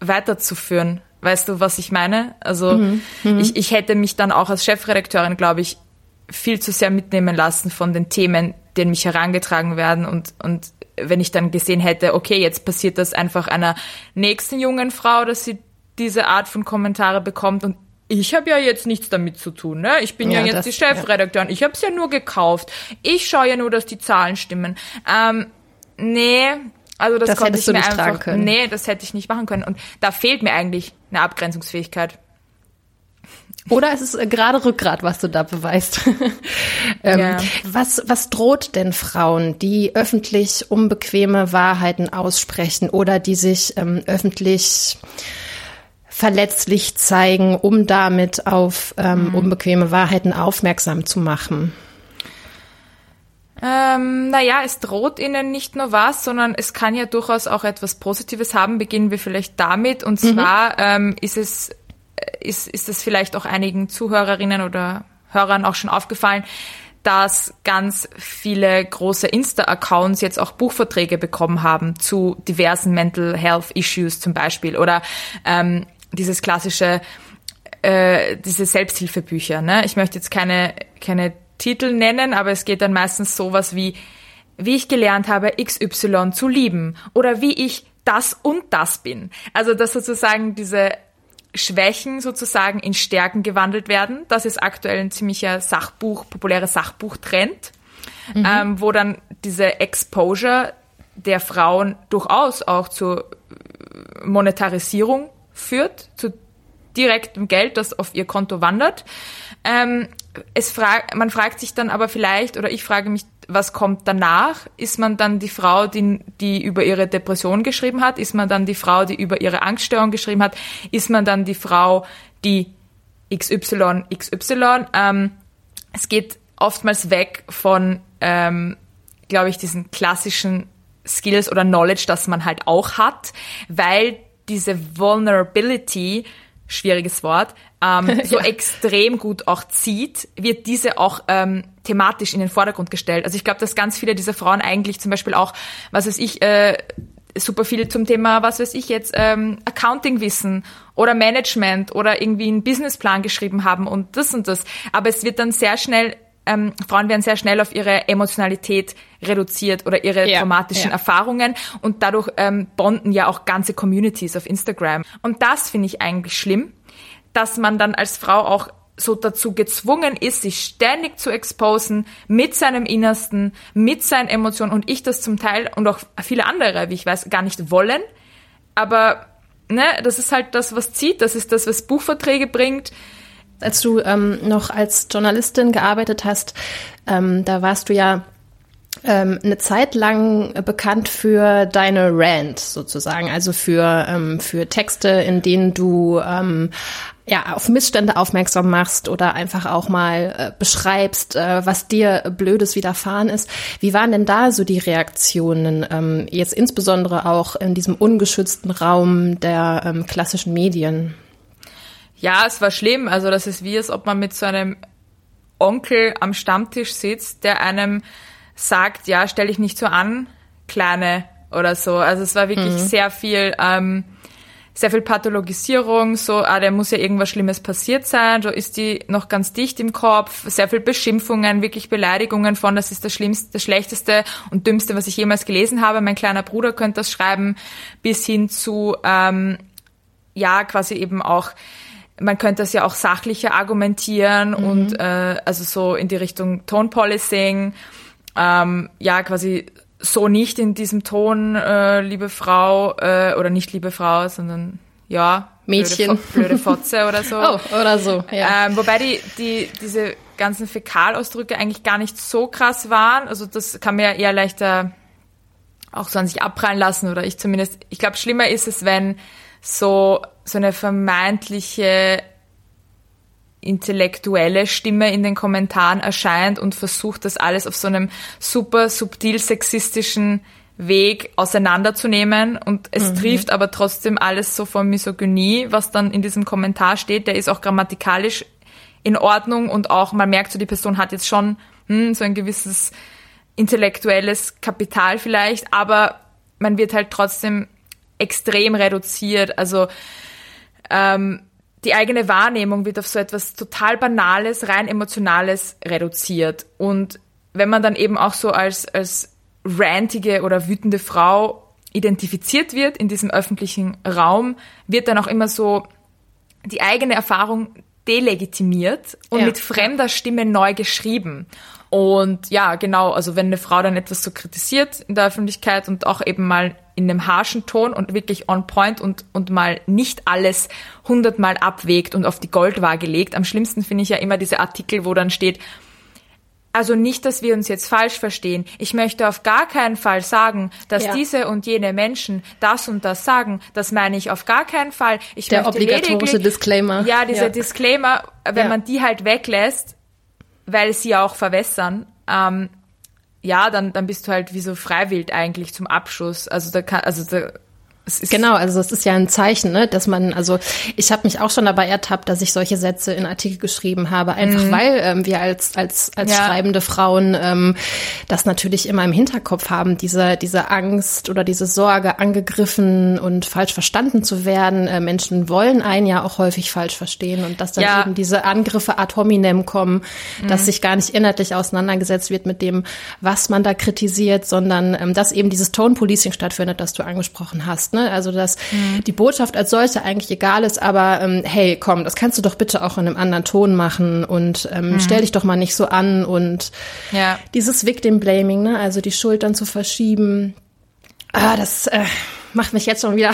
weiterzuführen. Weißt du, was ich meine? Also mhm, mhm. ich, ich hätte mich dann auch als Chefredakteurin, glaube ich, viel zu sehr mitnehmen lassen von den Themen, an mich herangetragen werden und, und wenn ich dann gesehen hätte, okay, jetzt passiert das einfach einer nächsten jungen Frau, dass sie diese Art von Kommentare bekommt und ich habe ja jetzt nichts damit zu tun, ne? Ich bin ja, ja jetzt das, die Chefredakteurin. Ja. Ich habe es ja nur gekauft. Ich schaue ja nur, dass die Zahlen stimmen. Ähm, nee, also das, das konnte ich mir einfach. Können. Nee, das hätte ich nicht machen können. Und da fehlt mir eigentlich eine Abgrenzungsfähigkeit. Oder es ist äh, gerade Rückgrat, was du da beweist. (laughs) ähm, ja. was, was droht denn Frauen, die öffentlich unbequeme Wahrheiten aussprechen oder die sich ähm, öffentlich verletzlich zeigen, um damit auf ähm, mhm. unbequeme Wahrheiten aufmerksam zu machen? Ähm, naja, es droht ihnen nicht nur was, sondern es kann ja durchaus auch etwas Positives haben. Beginnen wir vielleicht damit. Und mhm. zwar ähm, ist es ist, ist es vielleicht auch einigen Zuhörerinnen oder Hörern auch schon aufgefallen, dass ganz viele große Insta-Accounts jetzt auch Buchverträge bekommen haben zu diversen Mental Health Issues zum Beispiel oder ähm, dieses klassische, äh, diese Selbsthilfebücher. Ne? Ich möchte jetzt keine, keine Titel nennen, aber es geht dann meistens sowas wie, wie ich gelernt habe, XY zu lieben oder wie ich das und das bin. Also dass sozusagen diese Schwächen sozusagen in Stärken gewandelt werden. Das ist aktuell ein ziemlicher Sachbuch, populärer Sachbuchtrend, mhm. ähm, wo dann diese Exposure der Frauen durchaus auch zur Monetarisierung führt, zu direktem Geld, das auf ihr Konto wandert. Ähm, es frag, man fragt sich dann aber vielleicht, oder ich frage mich, was kommt danach? Ist man dann die Frau, die, die über ihre Depression geschrieben hat? Ist man dann die Frau, die über ihre Angststörung geschrieben hat? Ist man dann die Frau, die XY, XY? Ähm, es geht oftmals weg von ähm, glaube ich, diesen klassischen Skills oder Knowledge, das man halt auch hat, weil diese Vulnerability, schwieriges Wort, ähm, (laughs) so ja. extrem gut auch zieht, wird diese auch ähm, thematisch in den Vordergrund gestellt. Also ich glaube, dass ganz viele dieser Frauen eigentlich zum Beispiel auch, was weiß ich, äh, super viel zum Thema, was weiß ich jetzt, ähm, Accounting wissen oder Management oder irgendwie einen Businessplan geschrieben haben und das und das. Aber es wird dann sehr schnell ähm, Frauen werden sehr schnell auf ihre Emotionalität reduziert oder ihre ja, traumatischen ja. Erfahrungen und dadurch ähm, bonden ja auch ganze Communities auf Instagram. Und das finde ich eigentlich schlimm, dass man dann als Frau auch so dazu gezwungen ist, sich ständig zu exposen mit seinem Innersten, mit seinen Emotionen und ich das zum Teil und auch viele andere, wie ich weiß, gar nicht wollen. Aber ne, das ist halt das, was zieht, das ist das, was Buchverträge bringt, als du ähm, noch als Journalistin gearbeitet hast, ähm, da warst du ja ähm, eine Zeit lang bekannt für deine Rant sozusagen, also für, ähm, für Texte, in denen du ähm, ja, auf Missstände aufmerksam machst oder einfach auch mal äh, beschreibst, äh, was dir Blödes widerfahren ist. Wie waren denn da so die Reaktionen, ähm, jetzt insbesondere auch in diesem ungeschützten Raum der ähm, klassischen Medien? Ja, es war schlimm. Also das ist wie, als ob man mit so einem Onkel am Stammtisch sitzt, der einem sagt, ja, stell dich nicht so an, Kleine oder so. Also es war wirklich mhm. sehr viel, ähm, sehr viel Pathologisierung, so, ah, der muss ja irgendwas Schlimmes passiert sein, so ist die noch ganz dicht im Kopf, sehr viel Beschimpfungen, wirklich Beleidigungen von, das ist das Schlimmste, das Schlechteste und Dümmste, was ich jemals gelesen habe. Mein kleiner Bruder könnte das schreiben, bis hin zu, ähm, ja, quasi eben auch, man könnte das ja auch sachlicher argumentieren mhm. und äh, also so in die Richtung Tone Policing, ähm, ja quasi so nicht in diesem Ton, äh, liebe Frau äh, oder nicht liebe Frau, sondern ja Mädchen, blöde, blöde (laughs) Fotze oder so. Oh, oder so. Ja. Ähm, wobei die die diese ganzen Fäkalausdrücke eigentlich gar nicht so krass waren. Also das kann man ja eher leichter auch so an sich abprallen lassen oder ich zumindest. Ich glaube, schlimmer ist es, wenn so, so eine vermeintliche intellektuelle Stimme in den Kommentaren erscheint und versucht, das alles auf so einem super subtil sexistischen Weg auseinanderzunehmen und es mhm. trifft aber trotzdem alles so von Misogynie, was dann in diesem Kommentar steht, der ist auch grammatikalisch in Ordnung und auch man merkt so, die Person hat jetzt schon hm, so ein gewisses intellektuelles Kapital vielleicht, aber man wird halt trotzdem extrem reduziert. Also ähm, die eigene Wahrnehmung wird auf so etwas total Banales, rein Emotionales reduziert. Und wenn man dann eben auch so als, als rantige oder wütende Frau identifiziert wird in diesem öffentlichen Raum, wird dann auch immer so die eigene Erfahrung delegitimiert und ja. mit fremder Stimme neu geschrieben. Und ja, genau, also wenn eine Frau dann etwas so kritisiert in der Öffentlichkeit und auch eben mal in einem harschen Ton und wirklich on point und, und mal nicht alles hundertmal abwägt und auf die Goldwaage legt. Am schlimmsten finde ich ja immer diese Artikel, wo dann steht, also nicht, dass wir uns jetzt falsch verstehen. Ich möchte auf gar keinen Fall sagen, dass ja. diese und jene Menschen das und das sagen. Das meine ich auf gar keinen Fall. Ich Der obligatorische Disclaimer. Ja, dieser ja. Disclaimer, wenn ja. man die halt weglässt, weil sie auch verwässern, ähm, ja, dann, dann bist du halt wie so freiwillig eigentlich zum Abschluss. Also da kann, also da, genau, also es ist ja ein Zeichen, ne, dass man, also ich habe mich auch schon dabei ertappt, dass ich solche Sätze in Artikel geschrieben habe, einfach mhm. weil ähm, wir als als als ja. schreibende Frauen ähm, das natürlich immer im Hinterkopf haben, diese diese Angst oder diese Sorge, angegriffen und falsch verstanden zu werden. Äh, Menschen wollen einen ja auch häufig falsch verstehen und dass dann ja. eben diese Angriffe ad hominem kommen, mhm. dass sich gar nicht inhaltlich auseinandergesetzt wird mit dem, was man da kritisiert, sondern ähm, dass eben dieses Tone Policing stattfindet, das du angesprochen hast. Ne? Ne? Also dass mhm. die Botschaft als solche eigentlich egal ist, aber ähm, hey, komm, das kannst du doch bitte auch in einem anderen Ton machen und ähm, mhm. stell dich doch mal nicht so an und ja. dieses Victim Blaming, ne? also die Schuld dann zu verschieben. Ah, das äh, macht mich jetzt schon wieder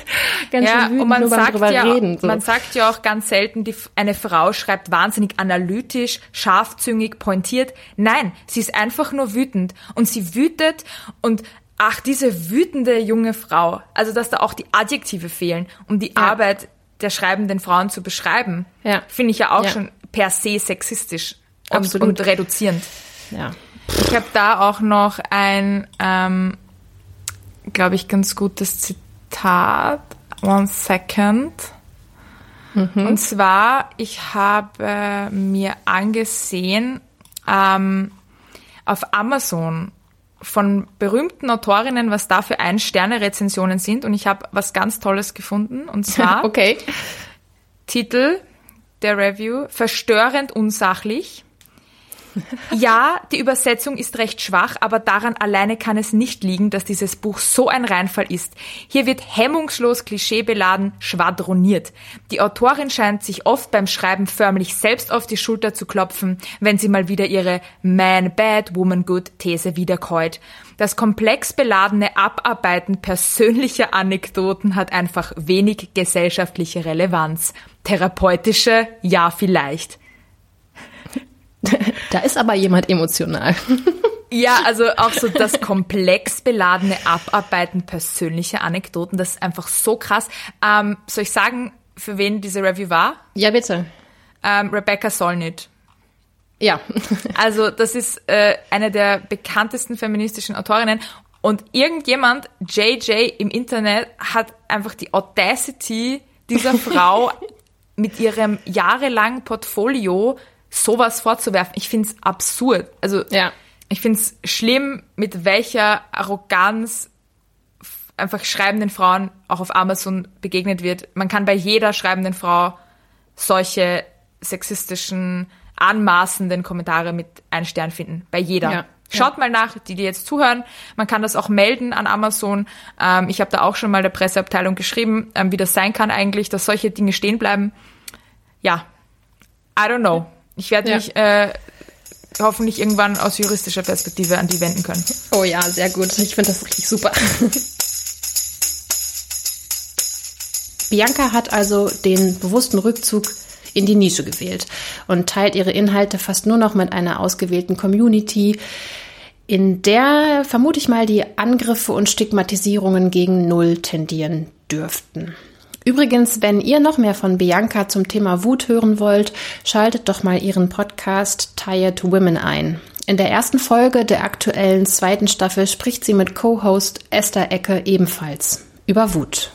(laughs) ganz ja, schön wütend, und man sagt ja, reden. So. Man sagt ja auch ganz selten, die, eine Frau schreibt wahnsinnig analytisch, scharfzüngig, pointiert. Nein, sie ist einfach nur wütend und sie wütet und ach, diese wütende junge Frau, also dass da auch die Adjektive fehlen, um die ja. Arbeit der schreibenden Frauen zu beschreiben, ja. finde ich ja auch ja. schon per se sexistisch und, und reduzierend. Ja. Ich habe da auch noch ein, ähm, glaube ich, ganz gutes Zitat. One second. Mhm. Und zwar, ich habe mir angesehen, ähm, auf Amazon von berühmten Autorinnen, was da für Ein-Sterne-Rezensionen sind. Und ich habe was ganz Tolles gefunden. Und (laughs) zwar okay. Titel der Review, verstörend unsachlich. (laughs) Ja, die Übersetzung ist recht schwach, aber daran alleine kann es nicht liegen, dass dieses Buch so ein Reinfall ist. Hier wird hemmungslos klischeebeladen schwadroniert. Die Autorin scheint sich oft beim Schreiben förmlich selbst auf die Schulter zu klopfen, wenn sie mal wieder ihre Man Bad, Woman Good These wiederkäut. Das komplex beladene Abarbeiten persönlicher Anekdoten hat einfach wenig gesellschaftliche Relevanz. Therapeutische, ja vielleicht. (laughs) Da ist aber jemand emotional. (laughs) Ja, also auch so das komplex beladene Abarbeiten persönlicher Anekdoten, das ist einfach so krass. Ähm, soll ich sagen, für wen diese Review war? Ja, bitte. Ähm, Rebecca Solnit. Ja. (laughs) also das ist äh, eine der bekanntesten feministischen Autorinnen und irgendjemand, JJ im Internet, hat einfach die Audacity dieser Frau mit ihrem jahrelangen Portfolio sowas vorzuwerfen, ich finde es absurd. Also ja. ich finde es schlimm, mit welcher Arroganz einfach schreibenden Frauen auch auf Amazon begegnet wird. Man kann bei jeder schreibenden Frau solche sexistischen, anmaßenden Kommentare mit einem Stern finden. Bei jeder. Ja. Schaut ja. mal nach, die, die jetzt zuhören. Man kann das auch melden an Amazon. Ähm, ich habe da auch schon mal der Presseabteilung geschrieben, ähm, wie das sein kann eigentlich, dass solche Dinge stehen bleiben. Ja, I don't know. Ich werde ja. mich äh, hoffentlich irgendwann aus juristischer Perspektive an die wenden können. Oh ja, sehr gut. Ich finde das richtig super. (laughs) Bianca hat also den bewussten Rückzug in die Nische gewählt und teilt ihre Inhalte fast nur noch mit einer ausgewählten Community, in der vermute ich mal die Angriffe und Stigmatisierungen gegen Null tendieren dürften. Übrigens, wenn ihr noch mehr von Bianca zum Thema Wut hören wollt, schaltet doch mal ihren Podcast Tired Women ein. In der ersten Folge der aktuellen zweiten Staffel spricht sie mit Co-Host Esther Ecke ebenfalls über Wut.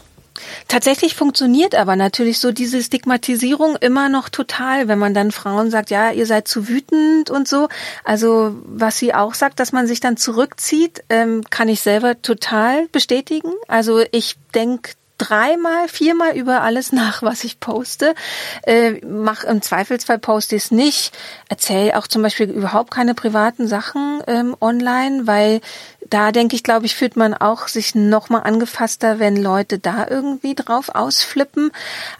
Tatsächlich funktioniert aber natürlich so diese Stigmatisierung immer noch total, wenn man dann Frauen sagt, ja, ihr seid zu wütend und so. Also was sie auch sagt, dass man sich dann zurückzieht, ähm, kann ich selber total bestätigen. Also ich denke dreimal, viermal über alles nach, was ich poste. Äh, mach im Zweifelsfall poste ich es nicht. Erzähle auch zum Beispiel überhaupt keine privaten Sachen ähm, online, weil da denke ich, glaube ich, fühlt man auch sich noch mal angefasster, wenn Leute da irgendwie drauf ausflippen.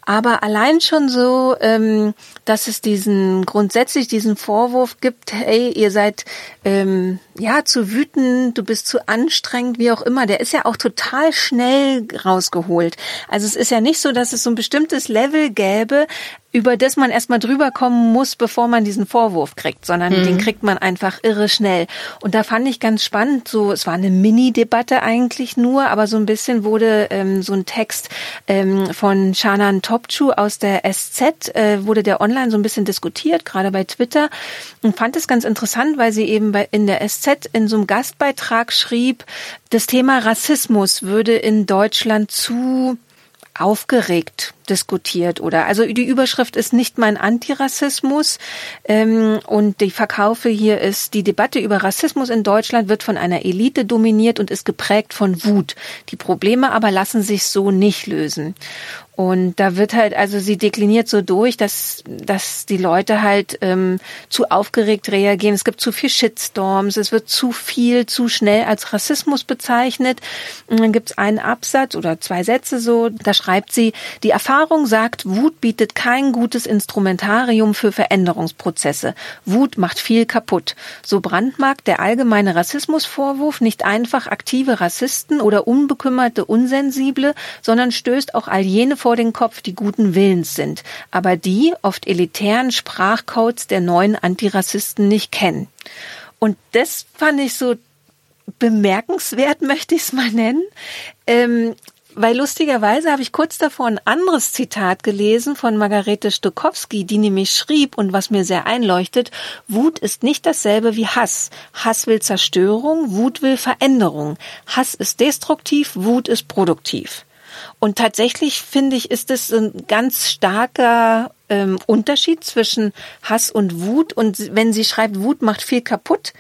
Aber allein schon so, ähm, dass es diesen grundsätzlich diesen Vorwurf gibt, hey, ihr seid ähm, ja zu wütend, du bist zu anstrengend, wie auch immer. Der ist ja auch total schnell rausgeholt. Also es ist ja nicht so, dass es so ein bestimmtes Level gäbe, über das man erstmal drüber kommen muss, bevor man diesen Vorwurf kriegt, sondern mhm. den kriegt man einfach irre schnell. Und da fand ich ganz spannend, so, es war eine Mini-Debatte eigentlich nur, aber so ein bisschen wurde ähm, so ein Text ähm, von Shanan Topchu aus der SZ, äh, wurde der online so ein bisschen diskutiert, gerade bei Twitter, und fand es ganz interessant, weil sie eben bei, in der SZ in so einem Gastbeitrag schrieb, das Thema Rassismus würde in Deutschland zu aufgeregt diskutiert oder also die Überschrift ist nicht mein Antirassismus ähm, und die Verkaufe hier ist die Debatte über Rassismus in Deutschland wird von einer Elite dominiert und ist geprägt von Wut. Die Probleme aber lassen sich so nicht lösen. Und da wird halt, also sie dekliniert so durch, dass, dass die Leute halt ähm, zu aufgeregt reagieren. Es gibt zu viel Shitstorms, es wird zu viel, zu schnell als Rassismus bezeichnet. Und dann gibt es einen Absatz oder zwei Sätze so, da schreibt sie, die Erfahrung sagt, Wut bietet kein gutes Instrumentarium für Veränderungsprozesse. Wut macht viel kaputt. So brandmarkt der allgemeine Rassismusvorwurf nicht einfach aktive Rassisten oder unbekümmerte Unsensible, sondern stößt auch all jene vor den Kopf, die guten Willens sind, aber die oft elitären Sprachcodes der neuen Antirassisten nicht kennen. Und das fand ich so bemerkenswert, (laughs) möchte ich es mal nennen. Ähm, weil lustigerweise habe ich kurz davor ein anderes Zitat gelesen von Margarete Stokowski, die nämlich schrieb und was mir sehr einleuchtet, Wut ist nicht dasselbe wie Hass. Hass will Zerstörung, Wut will Veränderung. Hass ist destruktiv, Wut ist produktiv. Und tatsächlich finde ich, ist es ein ganz starker ähm, Unterschied zwischen Hass und Wut. Und wenn sie schreibt, Wut macht viel kaputt,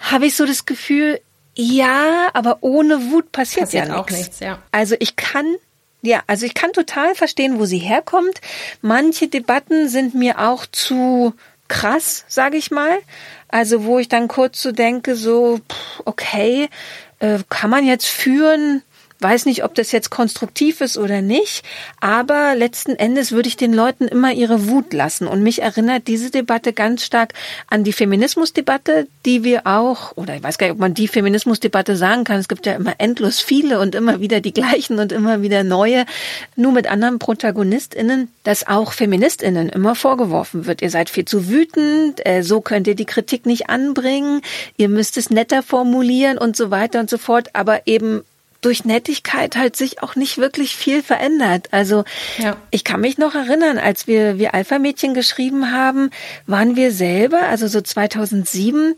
habe ich so das Gefühl, ja, aber ohne Wut passiert, passiert ja auch nichts. nichts ja. Also ich kann ja, also ich kann total verstehen, wo sie herkommt. Manche Debatten sind mir auch zu krass, sage ich mal. Also wo ich dann kurz so denke, so okay, äh, kann man jetzt führen, weiß nicht, ob das jetzt konstruktiv ist oder nicht, aber letzten Endes würde ich den Leuten immer ihre Wut lassen. Und mich erinnert diese Debatte ganz stark an die Feminismusdebatte, die wir auch, oder ich weiß gar nicht, ob man die Feminismusdebatte sagen kann. Es gibt ja immer endlos viele und immer wieder die gleichen und immer wieder neue, nur mit anderen ProtagonistInnen, dass auch FeministInnen immer vorgeworfen wird. Ihr seid viel zu wütend, äh, so könnt ihr die Kritik nicht anbringen, ihr müsst es netter formulieren und so weiter und so fort, aber eben durch Nettigkeit halt sich auch nicht wirklich viel verändert. Also ja. ich kann mich noch erinnern, als wir wir Alpha-Mädchen geschrieben haben, waren wir selber, also so 2007,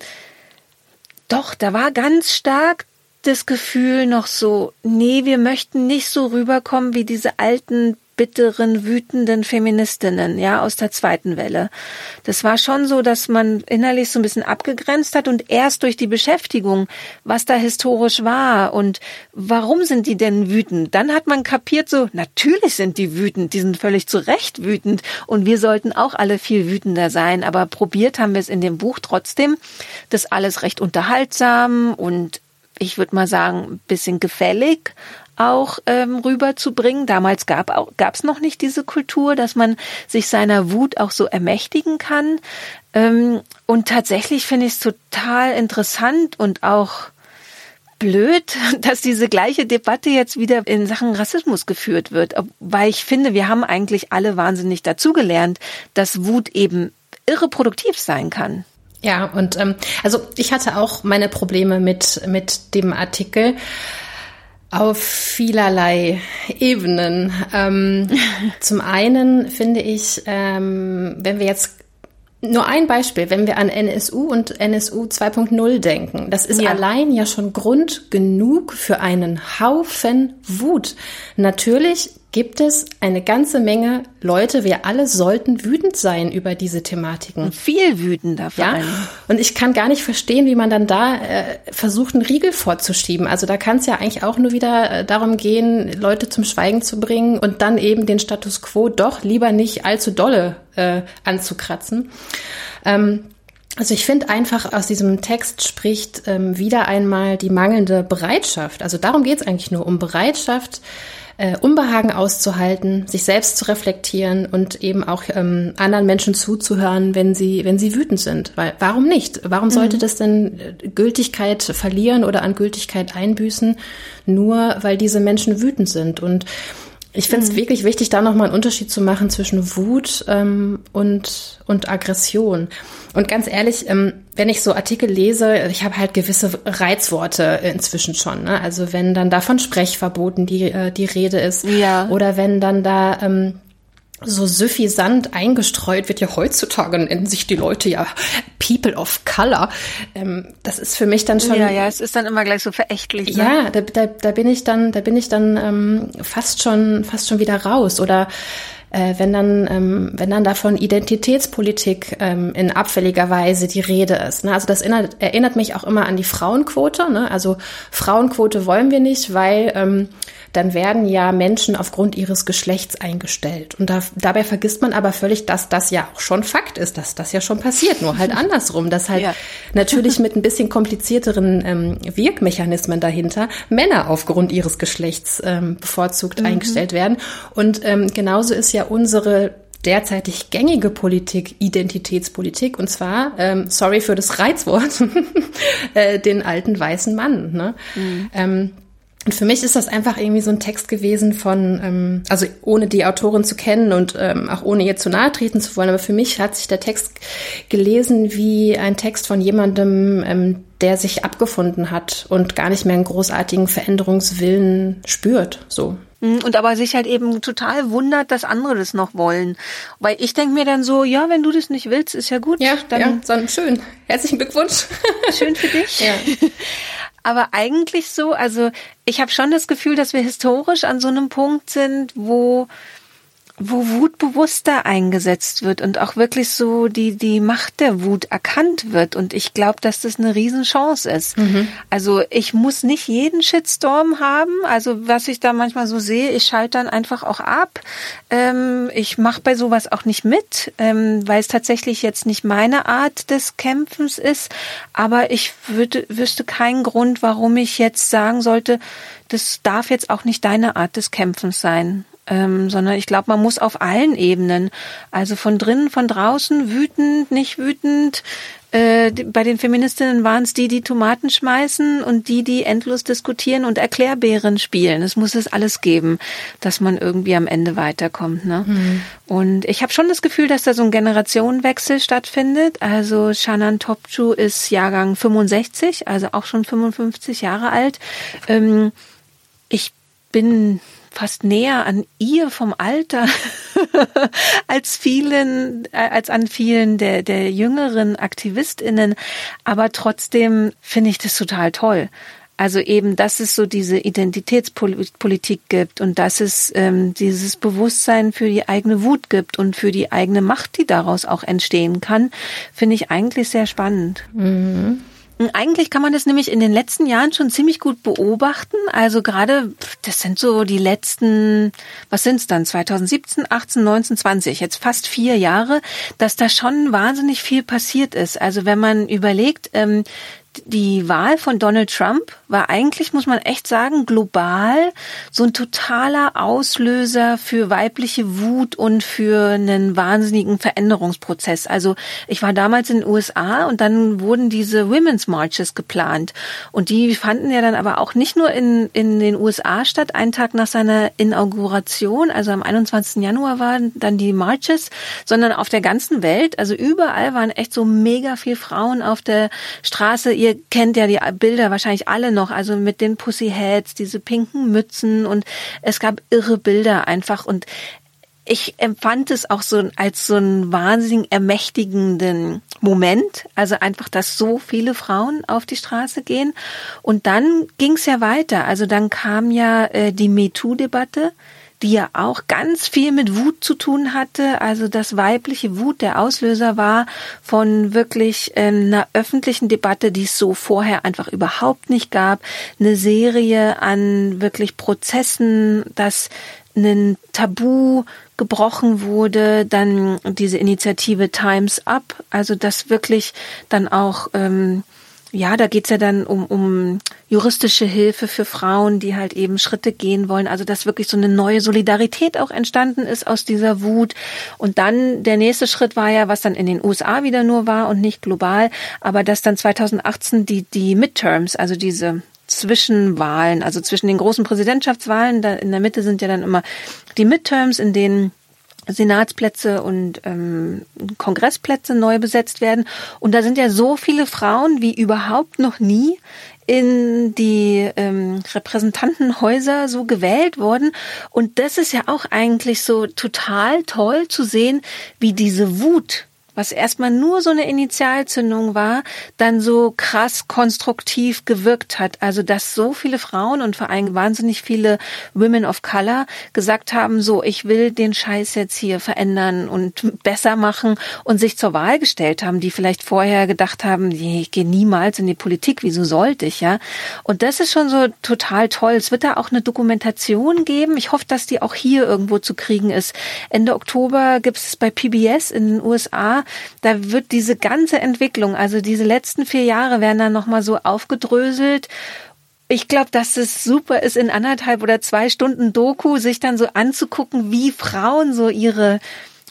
doch, da war ganz stark das Gefühl noch so, nee, wir möchten nicht so rüberkommen wie diese alten bitteren, wütenden Feministinnen, ja, aus der zweiten Welle. Das war schon so, dass man innerlich so ein bisschen abgegrenzt hat und erst durch die Beschäftigung, was da historisch war und warum sind die denn wütend, dann hat man kapiert so, natürlich sind die wütend, die sind völlig zu Recht wütend und wir sollten auch alle viel wütender sein, aber probiert haben wir es in dem Buch trotzdem, das alles recht unterhaltsam und ich würde mal sagen, ein bisschen gefällig auch ähm, rüberzubringen. Damals gab es noch nicht diese Kultur, dass man sich seiner Wut auch so ermächtigen kann. Ähm, und tatsächlich finde ich es total interessant und auch blöd, (laughs) dass diese gleiche Debatte jetzt wieder in Sachen Rassismus geführt wird, weil ich finde, wir haben eigentlich alle wahnsinnig dazugelernt, dass Wut eben irre produktiv sein kann. Ja, und ähm, also ich hatte auch meine Probleme mit, mit dem Artikel auf vielerlei Ebenen. Ähm, (laughs) zum einen finde ich, ähm, wenn wir jetzt nur ein Beispiel, wenn wir an NSU und NSU 2.0 denken, das ist ja. allein ja schon Grund genug für einen Haufen Wut. Natürlich gibt es eine ganze Menge Leute, wir alle sollten wütend sein über diese Thematiken. Viel wütender vor ja? Und ich kann gar nicht verstehen, wie man dann da äh, versucht, einen Riegel vorzuschieben. Also da kann es ja eigentlich auch nur wieder äh, darum gehen, Leute zum Schweigen zu bringen und dann eben den Status quo doch lieber nicht allzu dolle äh, anzukratzen. Ähm, also ich finde einfach, aus diesem Text spricht ähm, wieder einmal die mangelnde Bereitschaft. Also darum geht es eigentlich nur um Bereitschaft, äh, Unbehagen auszuhalten, sich selbst zu reflektieren und eben auch ähm, anderen Menschen zuzuhören, wenn sie, wenn sie wütend sind. Weil warum nicht? Warum sollte mhm. das denn äh, Gültigkeit verlieren oder an Gültigkeit einbüßen, nur weil diese Menschen wütend sind? Und ich finde es mhm. wirklich wichtig, da nochmal einen Unterschied zu machen zwischen Wut ähm, und, und Aggression. Und ganz ehrlich, ähm, wenn ich so Artikel lese, ich habe halt gewisse Reizworte inzwischen schon. Ne? Also wenn dann da von Sprechverboten die, äh, die Rede ist. Ja. Oder wenn dann da ähm, so suffisant eingestreut wird ja heutzutage nennen sich die Leute ja People of Color. Ähm, das ist für mich dann schon. Ja, ja, es ist dann immer gleich so verächtlich. Ne? Ja, da, da, da bin ich dann, da bin ich dann ähm, fast schon, fast schon wieder raus. Oder äh, wenn dann, ähm, wenn dann davon Identitätspolitik ähm, in abfälliger Weise die Rede ist. Ne? Also das erinnert, erinnert mich auch immer an die Frauenquote. Ne? Also Frauenquote wollen wir nicht, weil ähm, dann werden ja Menschen aufgrund ihres Geschlechts eingestellt. Und da, dabei vergisst man aber völlig, dass das ja auch schon Fakt ist, dass das ja schon passiert, nur halt (laughs) andersrum, dass halt ja. natürlich mit ein bisschen komplizierteren ähm, Wirkmechanismen dahinter Männer aufgrund ihres Geschlechts ähm, bevorzugt mhm. eingestellt werden. Und ähm, genauso ist ja unsere derzeitig gängige Politik Identitätspolitik und zwar, ähm, sorry für das Reizwort, (laughs) äh, den alten weißen Mann. Ne? Mhm. Ähm, Und für mich ist das einfach irgendwie so ein Text gewesen von, ähm, also ohne die Autorin zu kennen und ähm, auch ohne ihr zu nahe treten zu wollen, aber für mich hat sich der Text gelesen wie ein Text von jemandem, ähm, der sich abgefunden hat und gar nicht mehr einen großartigen Veränderungswillen spürt. So. Mhm, und aber sich halt eben total wundert, dass andere das noch wollen. Weil ich denke mir dann so, ja, wenn du das nicht willst, ist ja gut. Ja, dann ja, sondern schön. Herzlichen Glückwunsch. Schön für (laughs) dich. Ja. Aber eigentlich so, also ich habe schon das Gefühl, dass wir historisch an so einem Punkt sind, wo wo Wut bewusster eingesetzt wird und auch wirklich so die, die Macht der Wut erkannt wird. Und ich glaube, dass das eine Riesenchance ist. Mhm. Also ich muss nicht jeden Shitstorm haben. Also was ich da manchmal so sehe, ich schalte dann einfach auch ab. Ähm, ich mache bei sowas auch nicht mit, ähm, weil es tatsächlich jetzt nicht meine Art des Kämpfens ist. Aber ich würde, wüsste keinen Grund, warum ich jetzt sagen sollte, das darf jetzt auch nicht deine Art des Kämpfens sein ähm, sondern ich glaube, man muss auf allen Ebenen, also von drinnen, von draußen, wütend, nicht wütend. Äh, bei den Feministinnen waren es die, die Tomaten schmeißen und die, die endlos diskutieren und Erklärbären spielen. Es muss es alles geben, dass man irgendwie am Ende weiterkommt. Ne? Mhm. Und ich habe schon das Gefühl, dass da so ein Generationenwechsel stattfindet. Also Shannon Topchu ist Jahrgang 65, also auch schon 55 Jahre alt. Ähm, ich bin fast näher an ihr vom Alter (laughs) als vielen, äh, als an vielen der, der jüngeren AktivistInnen. Aber trotzdem finde ich das total toll. Also eben, dass es so diese Identitätspolitik gibt und dass es ähm, dieses Bewusstsein für die eigene Wut gibt und für die eigene Macht, die daraus auch entstehen kann, finde ich eigentlich sehr spannend. Mhm. Eigentlich kann man das nämlich in den letzten Jahren schon ziemlich gut beobachten. Also gerade, das sind so die letzten, was sind's dann, 2017, 18, 19, 20, jetzt fast vier Jahre, dass da schon wahnsinnig viel passiert ist. Also wenn man überlegt, ähm, die Wahl von Donald Trump war eigentlich, muss man echt sagen, global so ein totaler Auslöser für weibliche Wut und für einen wahnsinnigen Veränderungsprozess. Also ich war damals in den USA und dann wurden diese Women's Marches geplant. Und die fanden ja dann aber auch nicht nur in, in den USA statt, einen Tag nach seiner Inauguration, also am 21. Januar waren dann die Marches, sondern auf der ganzen Welt. Also überall waren echt so mega viel Frauen auf der Straße ihr kennt ja die Bilder wahrscheinlich alle noch, also mit den Pussyheads, diese pinken Mützen und es gab irre Bilder einfach und ich empfand es auch so als so einen wahnsinnig ermächtigenden Moment, also einfach, dass so viele Frauen auf die Straße gehen. Und dann ging es ja weiter. Also dann kam ja äh, die MeToo-Debatte, die ja auch ganz viel mit Wut zu tun hatte. Also das weibliche Wut der Auslöser war von wirklich äh, einer öffentlichen Debatte, die es so vorher einfach überhaupt nicht gab. Eine Serie an wirklich Prozessen, dass ein Tabu gebrochen wurde, dann diese Initiative Times Up, also dass wirklich dann auch ähm, ja, da geht's ja dann um, um juristische Hilfe für Frauen, die halt eben Schritte gehen wollen. Also dass wirklich so eine neue Solidarität auch entstanden ist aus dieser Wut. Und dann der nächste Schritt war ja, was dann in den USA wieder nur war und nicht global, aber dass dann 2018 die, die Midterms, also diese Zwischenwahlen, also zwischen den großen Präsidentschaftswahlen, da in der Mitte sind ja dann immer die Midterms, in denen Senatsplätze und ähm, Kongressplätze neu besetzt werden. Und da sind ja so viele Frauen wie überhaupt noch nie in die ähm, Repräsentantenhäuser so gewählt worden. Und das ist ja auch eigentlich so total toll zu sehen, wie diese Wut was erstmal nur so eine Initialzündung war, dann so krass konstruktiv gewirkt hat. Also dass so viele Frauen und vor allem wahnsinnig viele Women of Color gesagt haben, so ich will den Scheiß jetzt hier verändern und besser machen und sich zur Wahl gestellt haben, die vielleicht vorher gedacht haben, ich gehe niemals in die Politik, wieso sollte ich, ja? Und das ist schon so total toll. Es wird da auch eine Dokumentation geben. Ich hoffe, dass die auch hier irgendwo zu kriegen ist. Ende Oktober gibt es bei PBS in den USA da wird diese ganze Entwicklung, also diese letzten vier Jahre werden dann nochmal so aufgedröselt. Ich glaube, dass es super ist, in anderthalb oder zwei Stunden Doku sich dann so anzugucken, wie Frauen so ihre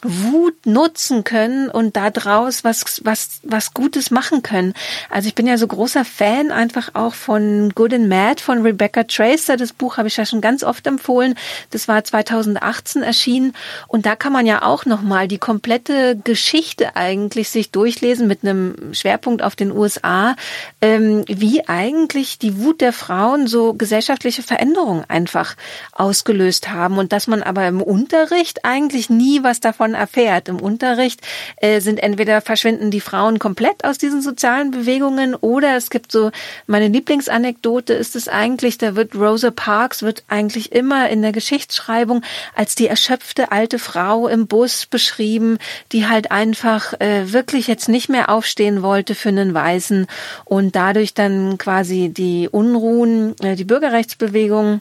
Wut nutzen können und daraus was, was, was Gutes machen können. Also ich bin ja so großer Fan einfach auch von Good and Mad von Rebecca Tracer. Das Buch habe ich ja schon ganz oft empfohlen. Das war 2018 erschienen und da kann man ja auch nochmal die komplette Geschichte eigentlich sich durchlesen mit einem Schwerpunkt auf den USA, ähm, wie eigentlich die Wut der Frauen so gesellschaftliche Veränderungen einfach ausgelöst haben und dass man aber im Unterricht eigentlich nie was davon man erfährt. Im Unterricht, äh, sind entweder verschwinden die Frauen komplett aus diesen sozialen Bewegungen oder es gibt so, meine Lieblingsanekdote ist es eigentlich, da wird Rosa Parks wird eigentlich immer in der Geschichtsschreibung als die erschöpfte alte Frau im Bus beschrieben, die halt einfach äh, wirklich jetzt nicht mehr aufstehen wollte für einen Weißen und dadurch dann quasi die Unruhen, äh, die Bürgerrechtsbewegung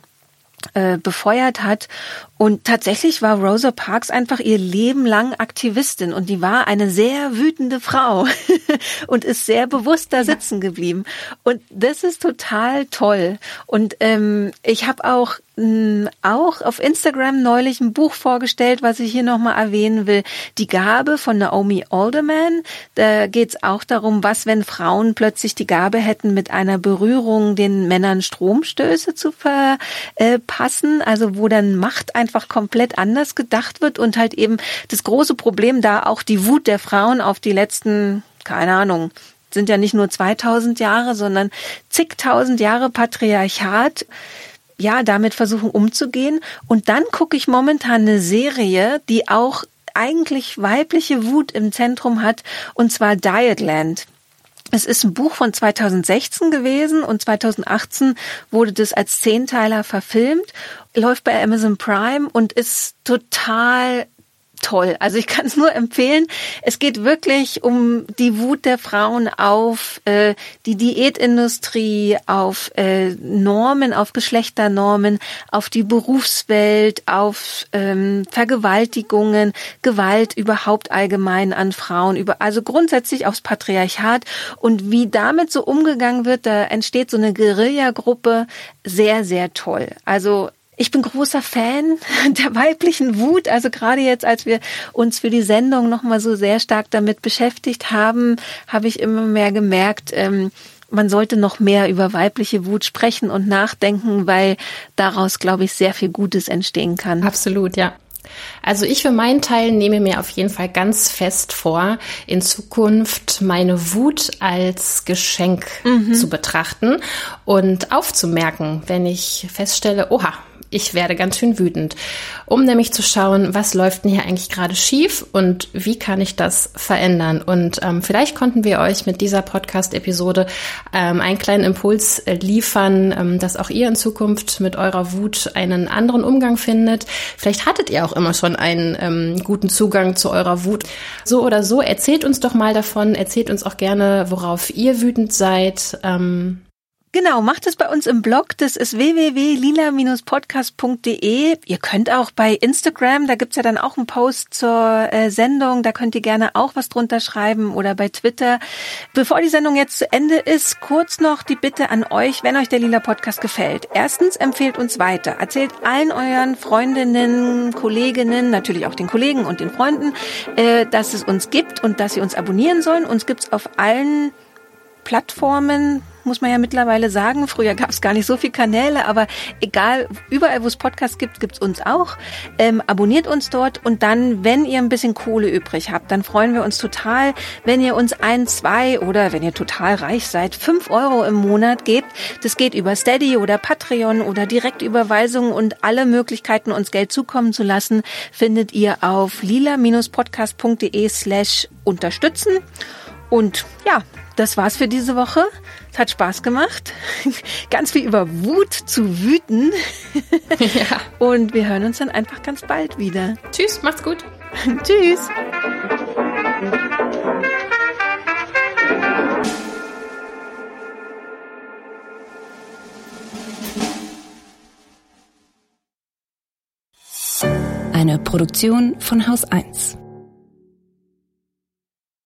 äh, befeuert hat. Und tatsächlich war Rosa Parks einfach ihr Leben lang Aktivistin und die war eine sehr wütende Frau (laughs) und ist sehr bewusst da sitzen geblieben. Und das ist total toll. Und ähm, ich habe auch auch auf Instagram neulich ein Buch vorgestellt, was ich hier nochmal erwähnen will. Die Gabe von Naomi Alderman. Da geht es auch darum, was, wenn Frauen plötzlich die Gabe hätten, mit einer Berührung den Männern Stromstöße zu verpassen. Also wo dann Macht einfach komplett anders gedacht wird und halt eben das große Problem da auch die Wut der Frauen auf die letzten, keine Ahnung, sind ja nicht nur 2000 Jahre, sondern zigtausend Jahre Patriarchat ja, damit versuchen umzugehen. Und dann gucke ich momentan eine Serie, die auch eigentlich weibliche Wut im Zentrum hat, und zwar Dietland. Es ist ein Buch von 2016 gewesen und 2018 wurde das als Zehnteiler verfilmt, läuft bei Amazon Prime und ist total toll. Also ich kann es nur empfehlen. Es geht wirklich um die Wut der Frauen auf äh, die Diätindustrie, auf äh, Normen, auf Geschlechternormen, auf die Berufswelt, auf ähm, Vergewaltigungen, Gewalt überhaupt allgemein an Frauen, über also grundsätzlich aufs Patriarchat und wie damit so umgegangen wird. Da entsteht so eine Guerillagruppe. Sehr, sehr toll. Also ich bin großer Fan (laughs) der weiblichen Wut. Also gerade jetzt, als wir uns für die Sendung nochmal so sehr stark damit beschäftigt haben, habe ich immer mehr gemerkt, ähm, man sollte noch mehr über weibliche Wut sprechen und nachdenken, weil daraus, glaube ich, sehr viel Gutes entstehen kann. Absolut, ja. Also ich für meinen Teil nehme mir auf jeden Fall ganz fest vor, in Zukunft meine Wut als Geschenk mhm. zu betrachten und aufzumerken, wenn ich feststelle, oha, ich werde ganz schön wütend, um nämlich zu schauen, was läuft denn hier eigentlich gerade schief und wie kann ich das verändern. Und ähm, vielleicht konnten wir euch mit dieser Podcast-Episode ähm, einen kleinen Impuls äh, liefern, ähm, dass auch ihr in Zukunft mit eurer Wut einen anderen Umgang findet. Vielleicht hattet ihr auch immer schon einen ähm, guten Zugang zu eurer Wut. So oder so, erzählt uns doch mal davon, erzählt uns auch gerne, worauf ihr wütend seid. Ähm, Genau, macht es bei uns im Blog. Das ist www.lila-podcast.de. Ihr könnt auch bei Instagram, da gibt's ja dann auch einen Post zur äh, Sendung, da könnt ihr gerne auch was drunter schreiben oder bei Twitter. Bevor die Sendung jetzt zu Ende ist, kurz noch die Bitte an euch, wenn euch der Lila Podcast gefällt. Erstens empfehlt uns weiter. Erzählt allen euren Freundinnen, Kolleginnen, natürlich auch den Kollegen und den Freunden, äh, dass es uns gibt und dass sie uns abonnieren sollen. Uns gibt's auf allen Plattformen, muss man ja mittlerweile sagen. Früher gab es gar nicht so viele Kanäle, aber egal, überall wo es Podcasts gibt, gibt es uns auch. Ähm, abonniert uns dort und dann, wenn ihr ein bisschen Kohle übrig habt, dann freuen wir uns total, wenn ihr uns ein, zwei oder wenn ihr total reich seid, fünf Euro im Monat gebt. Das geht über Steady oder Patreon oder Direktüberweisungen und alle Möglichkeiten, uns Geld zukommen zu lassen, findet ihr auf lila-podcast.de slash unterstützen. Und ja, das war's für diese Woche. Es hat Spaß gemacht. (laughs) Ganz viel über Wut zu wüten. (laughs) Ja. Und wir hören uns dann einfach ganz bald wieder. Tschüss, macht's gut. (laughs) Tschüss. Eine Produktion von Haus 1.